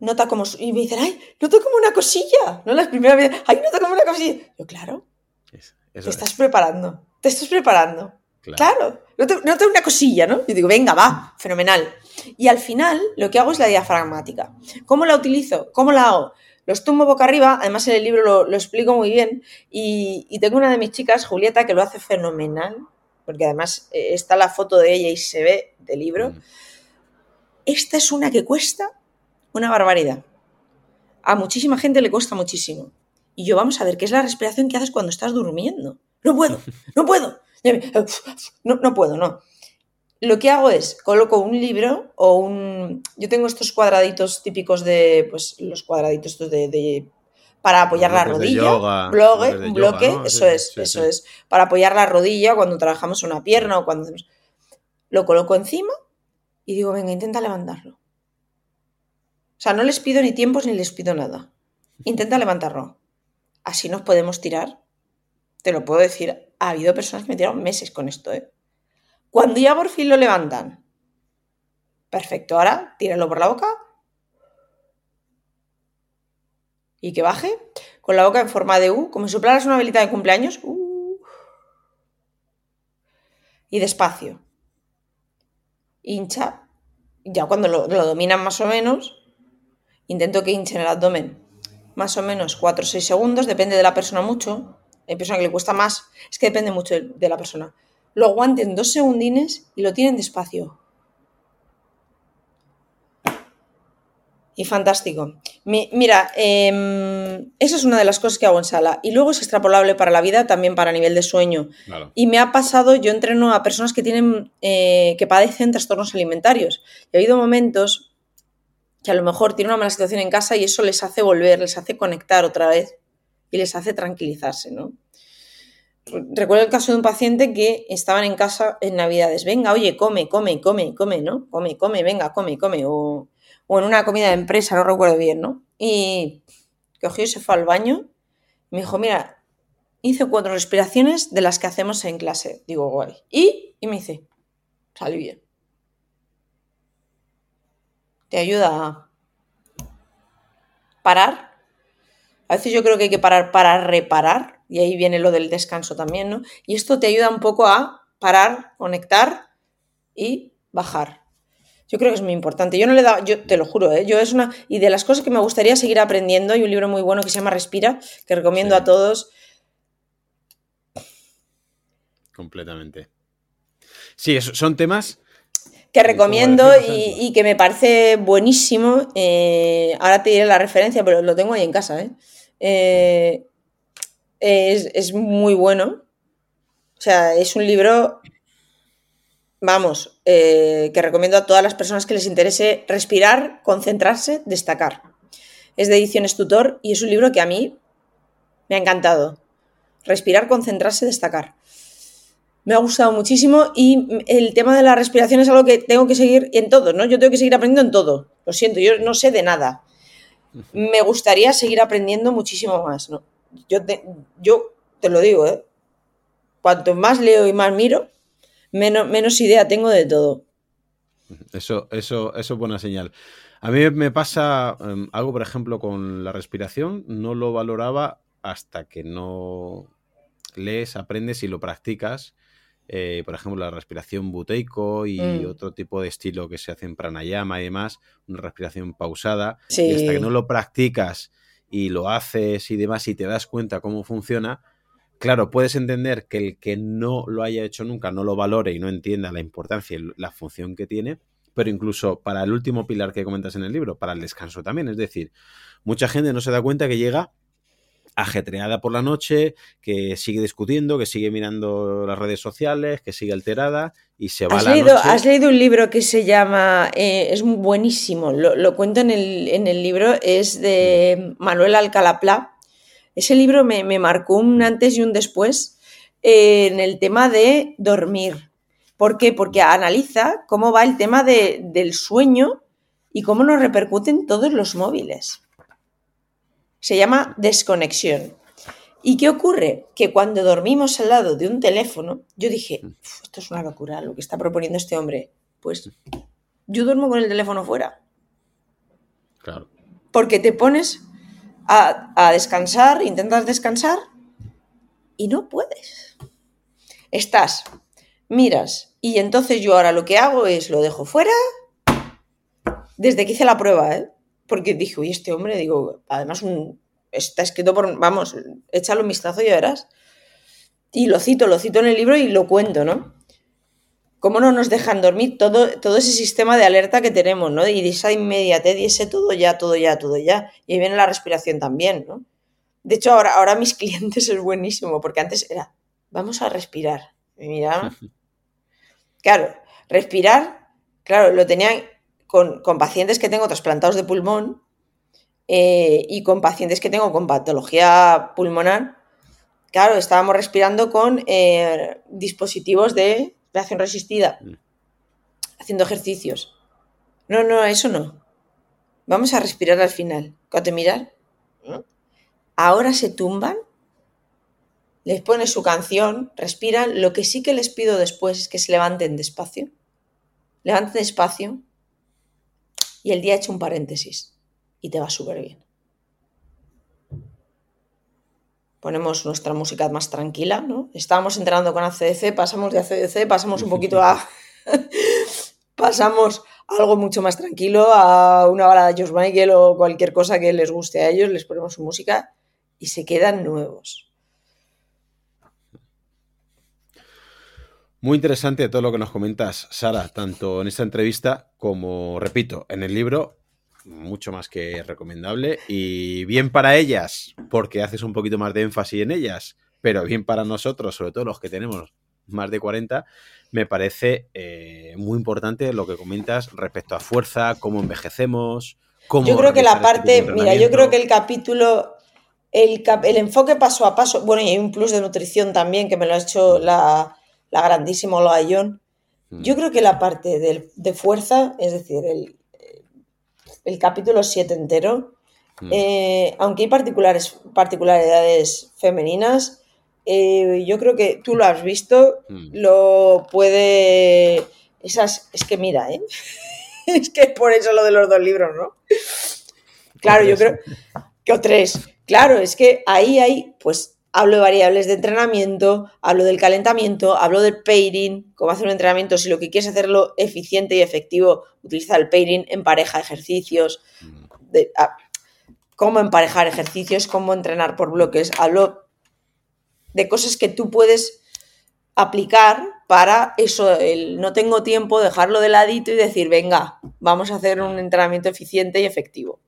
nota como... Y me dicen, ay, noto como una cosilla. No las primeras veces, ay, noto como una cosilla. Yo, claro, te estás preparando, te estás preparando. Claro, noto, noto, una cosilla, ¿no? Y digo, venga, va, fenomenal. Y al final lo que hago es la diafragmática. ¿Cómo la utilizo? ¿Cómo la hago? Los tumbo boca arriba, además en el libro lo, explico muy bien, y, tengo una de mis chicas, Julieta, que lo hace fenomenal, porque además eh, está la foto de ella y se ve del libro. Mm. Esta es una que cuesta una barbaridad. A muchísima gente le cuesta muchísimo. Y yo vamos a ver qué es la respiración que haces cuando estás durmiendo. No puedo, no puedo. No, no puedo, no lo que hago es coloco un libro o un. Yo tengo estos cuadraditos típicos de. Pues los cuadraditos de. para apoyar la rodilla. bloque, bloque, eso es, eso es. Para apoyar la rodilla cuando trabajamos una pierna o cuando hacemos. Lo coloco encima y digo, venga, intenta levantarlo. O sea, no les pido ni tiempos ni les pido nada. Intenta levantarlo. Así nos podemos tirar. Te lo puedo decir. Ha habido personas que me tiraron meses con esto, ¿eh? Cuando ya por fin lo levantan. Perfecto, ahora tíralo por la boca. Y que baje. Con la boca en forma de U, como si soplaras una velita de cumpleaños. Uh. Y despacio. Hincha. Ya cuando lo, lo dominan más o menos, intento que hinchen el abdomen más o menos 4 o 6 segundos, depende de la persona mucho. Hay personas que le cuesta más, es que depende mucho de la persona lo aguanten dos segundines y lo tienen despacio. Y fantástico. mira, em, esa es una de las cosas que hago en sala. Y luego es extrapolable para la vida, también para nivel de sueño. Y me ha pasado, yo entreno a personas que tienen, eh, que padecen trastornos alimentarios. Y ha habido momentos que a lo mejor tienen una mala situación en casa y eso les hace volver, les hace conectar otra vez y les hace tranquilizarse, ¿no? Recuerdo el caso de un paciente que estaban en casa en Navidades. Venga, oye, come, come, come, come, ¿no? Come, come, venga, come, come. O, en una comida de empresa, no recuerdo bien, ¿no? Y cogió y se fue al baño. me dijo, mira, hice cuatro respiraciones de las que hacemos en clase. Digo, guay. Y, y me dice, salí bien. Te ayuda a parar. A veces yo creo que hay que parar para reparar y ahí viene lo del descanso también, ¿no? Y esto te ayuda un poco a parar, conectar y bajar. Yo creo que es muy importante. Yo no le da, yo te lo juro, ¿eh? yo es una y de las cosas que me gustaría seguir aprendiendo. Hay un libro muy bueno que se llama Respira que recomiendo a todos. Completamente. Sí, son temas que recomiendo y, que me parece buenísimo. Eh, ahora te diré la referencia, pero lo tengo ahí en casa. ¿eh? eh es, muy bueno. O sea, es un libro, vamos, eh, que recomiendo a todas las personas que les interese respirar, concentrarse, destacar. Es de Ediciones Tutor y es un libro que a mí me ha encantado. Respirar, concentrarse, destacar. Me ha gustado muchísimo y el tema de la respiración es algo que tengo que seguir en todo, ¿no? Yo tengo que seguir aprendiendo en todo. Lo siento, yo no sé de nada. Me gustaría seguir aprendiendo muchísimo más, ¿no? Yo te, yo te lo digo, ¿eh? Cuanto más leo y más miro, menos, menos idea tengo de todo. Eso, eso, eso es buena señal. A mí me pasa em, algo, por ejemplo, con la respiración, no lo valoraba hasta que no lees, aprendes y lo practicas. Eh, por ejemplo, la respiración buteico y mm. otro tipo de estilo que se hace en pranayama y demás, una respiración pausada. Y hasta que no lo practicas y lo haces y demás y te das cuenta cómo funciona, claro, puedes entender que el que no lo haya hecho nunca no lo valore y no entienda la importancia y la función que tiene, pero incluso para el último pilar que comentas en el libro, para el descanso también, es decir, mucha gente no se da cuenta que llega ajetreada por la noche, que sigue discutiendo, que sigue mirando las redes sociales, que sigue alterada y se va ¿Has la leído, noche. Has leído un libro que se llama, eh, es buenísimo, lo, cuento en el, libro, es de Manuel Alcalá Ese libro me, marcó un antes y un después eh, en el tema de dormir. ¿Por qué? Porque analiza cómo va el tema del sueño y cómo nos repercuten todos los móviles. Se llama desconexión. ¿Y qué ocurre? Que cuando dormimos al lado de un teléfono, yo dije, Mm. esto es una locura lo que está proponiendo este hombre. Pues yo duermo con el teléfono fuera, Claro. porque te pones a, a descansar, intentas descansar y no puedes. Estás, miras, y entonces yo ahora lo que hago es lo dejo fuera desde que hice la prueba, ¿eh? Porque dije, uy, este hombre, digo, además un, está escrito por, vamos, échalo un vistazo y ya verás. Y lo cito, lo cito en el libro y lo cuento, ¿no? Cómo no nos dejan dormir todo, todo ese sistema de alerta que tenemos, ¿no? Y de esa inmediatez y ese todo ya, todo ya, todo ya. Y ahí viene la respiración también, ¿no? De hecho, ahora, ahora mis clientes es buenísimo, porque antes era, vamos a respirar. Y mira, claro, respirar, claro, lo tenían con, con pacientes que tengo trasplantados de pulmón eh, y con pacientes que tengo con patología pulmonar. Claro, estábamos respirando con eh, dispositivos de reacción resistida, Mm. haciendo ejercicios. No, no, eso no. Vamos a respirar al final. Cuando te mirar, ¿no? ahora se tumban, les pones su canción, respiran. Lo que sí que les pido después es que se levanten despacio. Levanten despacio y el día hecho un paréntesis y te va súper bien. Ponemos nuestra música más tranquila, ¿no? Estábamos entrenando con ACDC, pasamos de ACDC, pasamos un poquito a... pasamos algo mucho más tranquilo, a una balada de George Michael o cualquier cosa que les guste a ellos, les ponemos su música y se quedan nuevos. Muy interesante todo lo que nos comentas, Sara, tanto en esta entrevista como, repito, en el libro. Mucho más que recomendable. Y bien para ellas, porque haces un poquito más de énfasis en ellas, pero bien para nosotros, sobre todo los que tenemos más de 40, me parece eh, muy importante lo que comentas respecto a fuerza, cómo envejecemos, cómo... Yo creo que la este parte, mira, yo creo que el capítulo, el, el enfoque paso a paso, bueno, y hay un plus de nutrición también que me lo ha hecho la, la grandísima Loa John. Mm. Yo creo que la parte del- de fuerza, es decir, el, el capítulo 7 entero, Mm. eh, aunque hay particulares, particularidades femeninas, eh, yo creo que tú lo has visto, Mm. lo puede... Esas, es que mira, ¿eh? es que es por eso lo de los dos libros, ¿no? Claro, yo creo que o tres. Claro, es que ahí hay, pues, hablo de variables de entrenamiento, hablo del calentamiento, hablo del pairing, cómo hacer un entrenamiento, si lo que quieres hacerlo eficiente y efectivo, utiliza el pairing en pareja, ejercicios, Mm. de, a- cómo emparejar ejercicios, cómo entrenar por bloques, hablo de cosas que tú puedes aplicar para eso, el no tengo tiempo, dejarlo de ladito y decir, venga, vamos a hacer un entrenamiento eficiente y efectivo.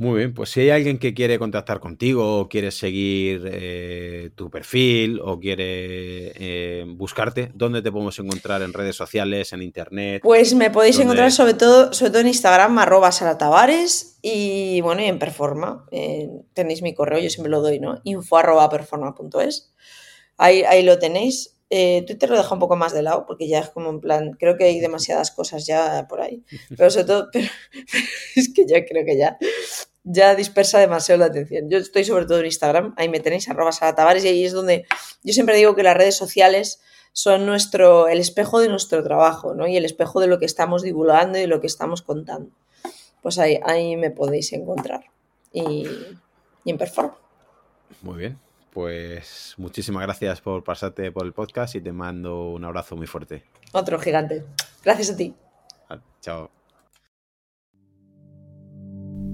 Muy bien, pues si hay alguien que quiere contactar contigo o quiere seguir eh, tu perfil o quiere eh, buscarte, ¿dónde te podemos encontrar en redes sociales, en internet? Pues me podéis ¿Dónde? encontrar sobre todo, sobre todo en Instagram, arroba saratavares y bueno, y en Performa. eh, tenéis mi correo, yo siempre lo doy, ¿no? info arroba performa.es. Ahí, ahí lo tenéis. Eh, Twitter lo deja un poco más de lado porque ya es como en plan, creo que hay demasiadas cosas ya por ahí. Pero sobre todo, pero- es que ya creo que ya, ya dispersa demasiado la atención. Yo estoy sobre todo en Instagram, ahí me tenéis arroba saratavares y ahí es donde yo siempre digo que las redes sociales son nuestro, el espejo de nuestro trabajo, ¿no? Y el espejo de lo que estamos divulgando y lo que estamos contando. Pues ahí, ahí me podéis encontrar. Y, y en Perform. Muy bien, pues muchísimas gracias por pasarte por el podcast y te mando un abrazo muy fuerte. Otro gigante. Gracias a ti. Chao.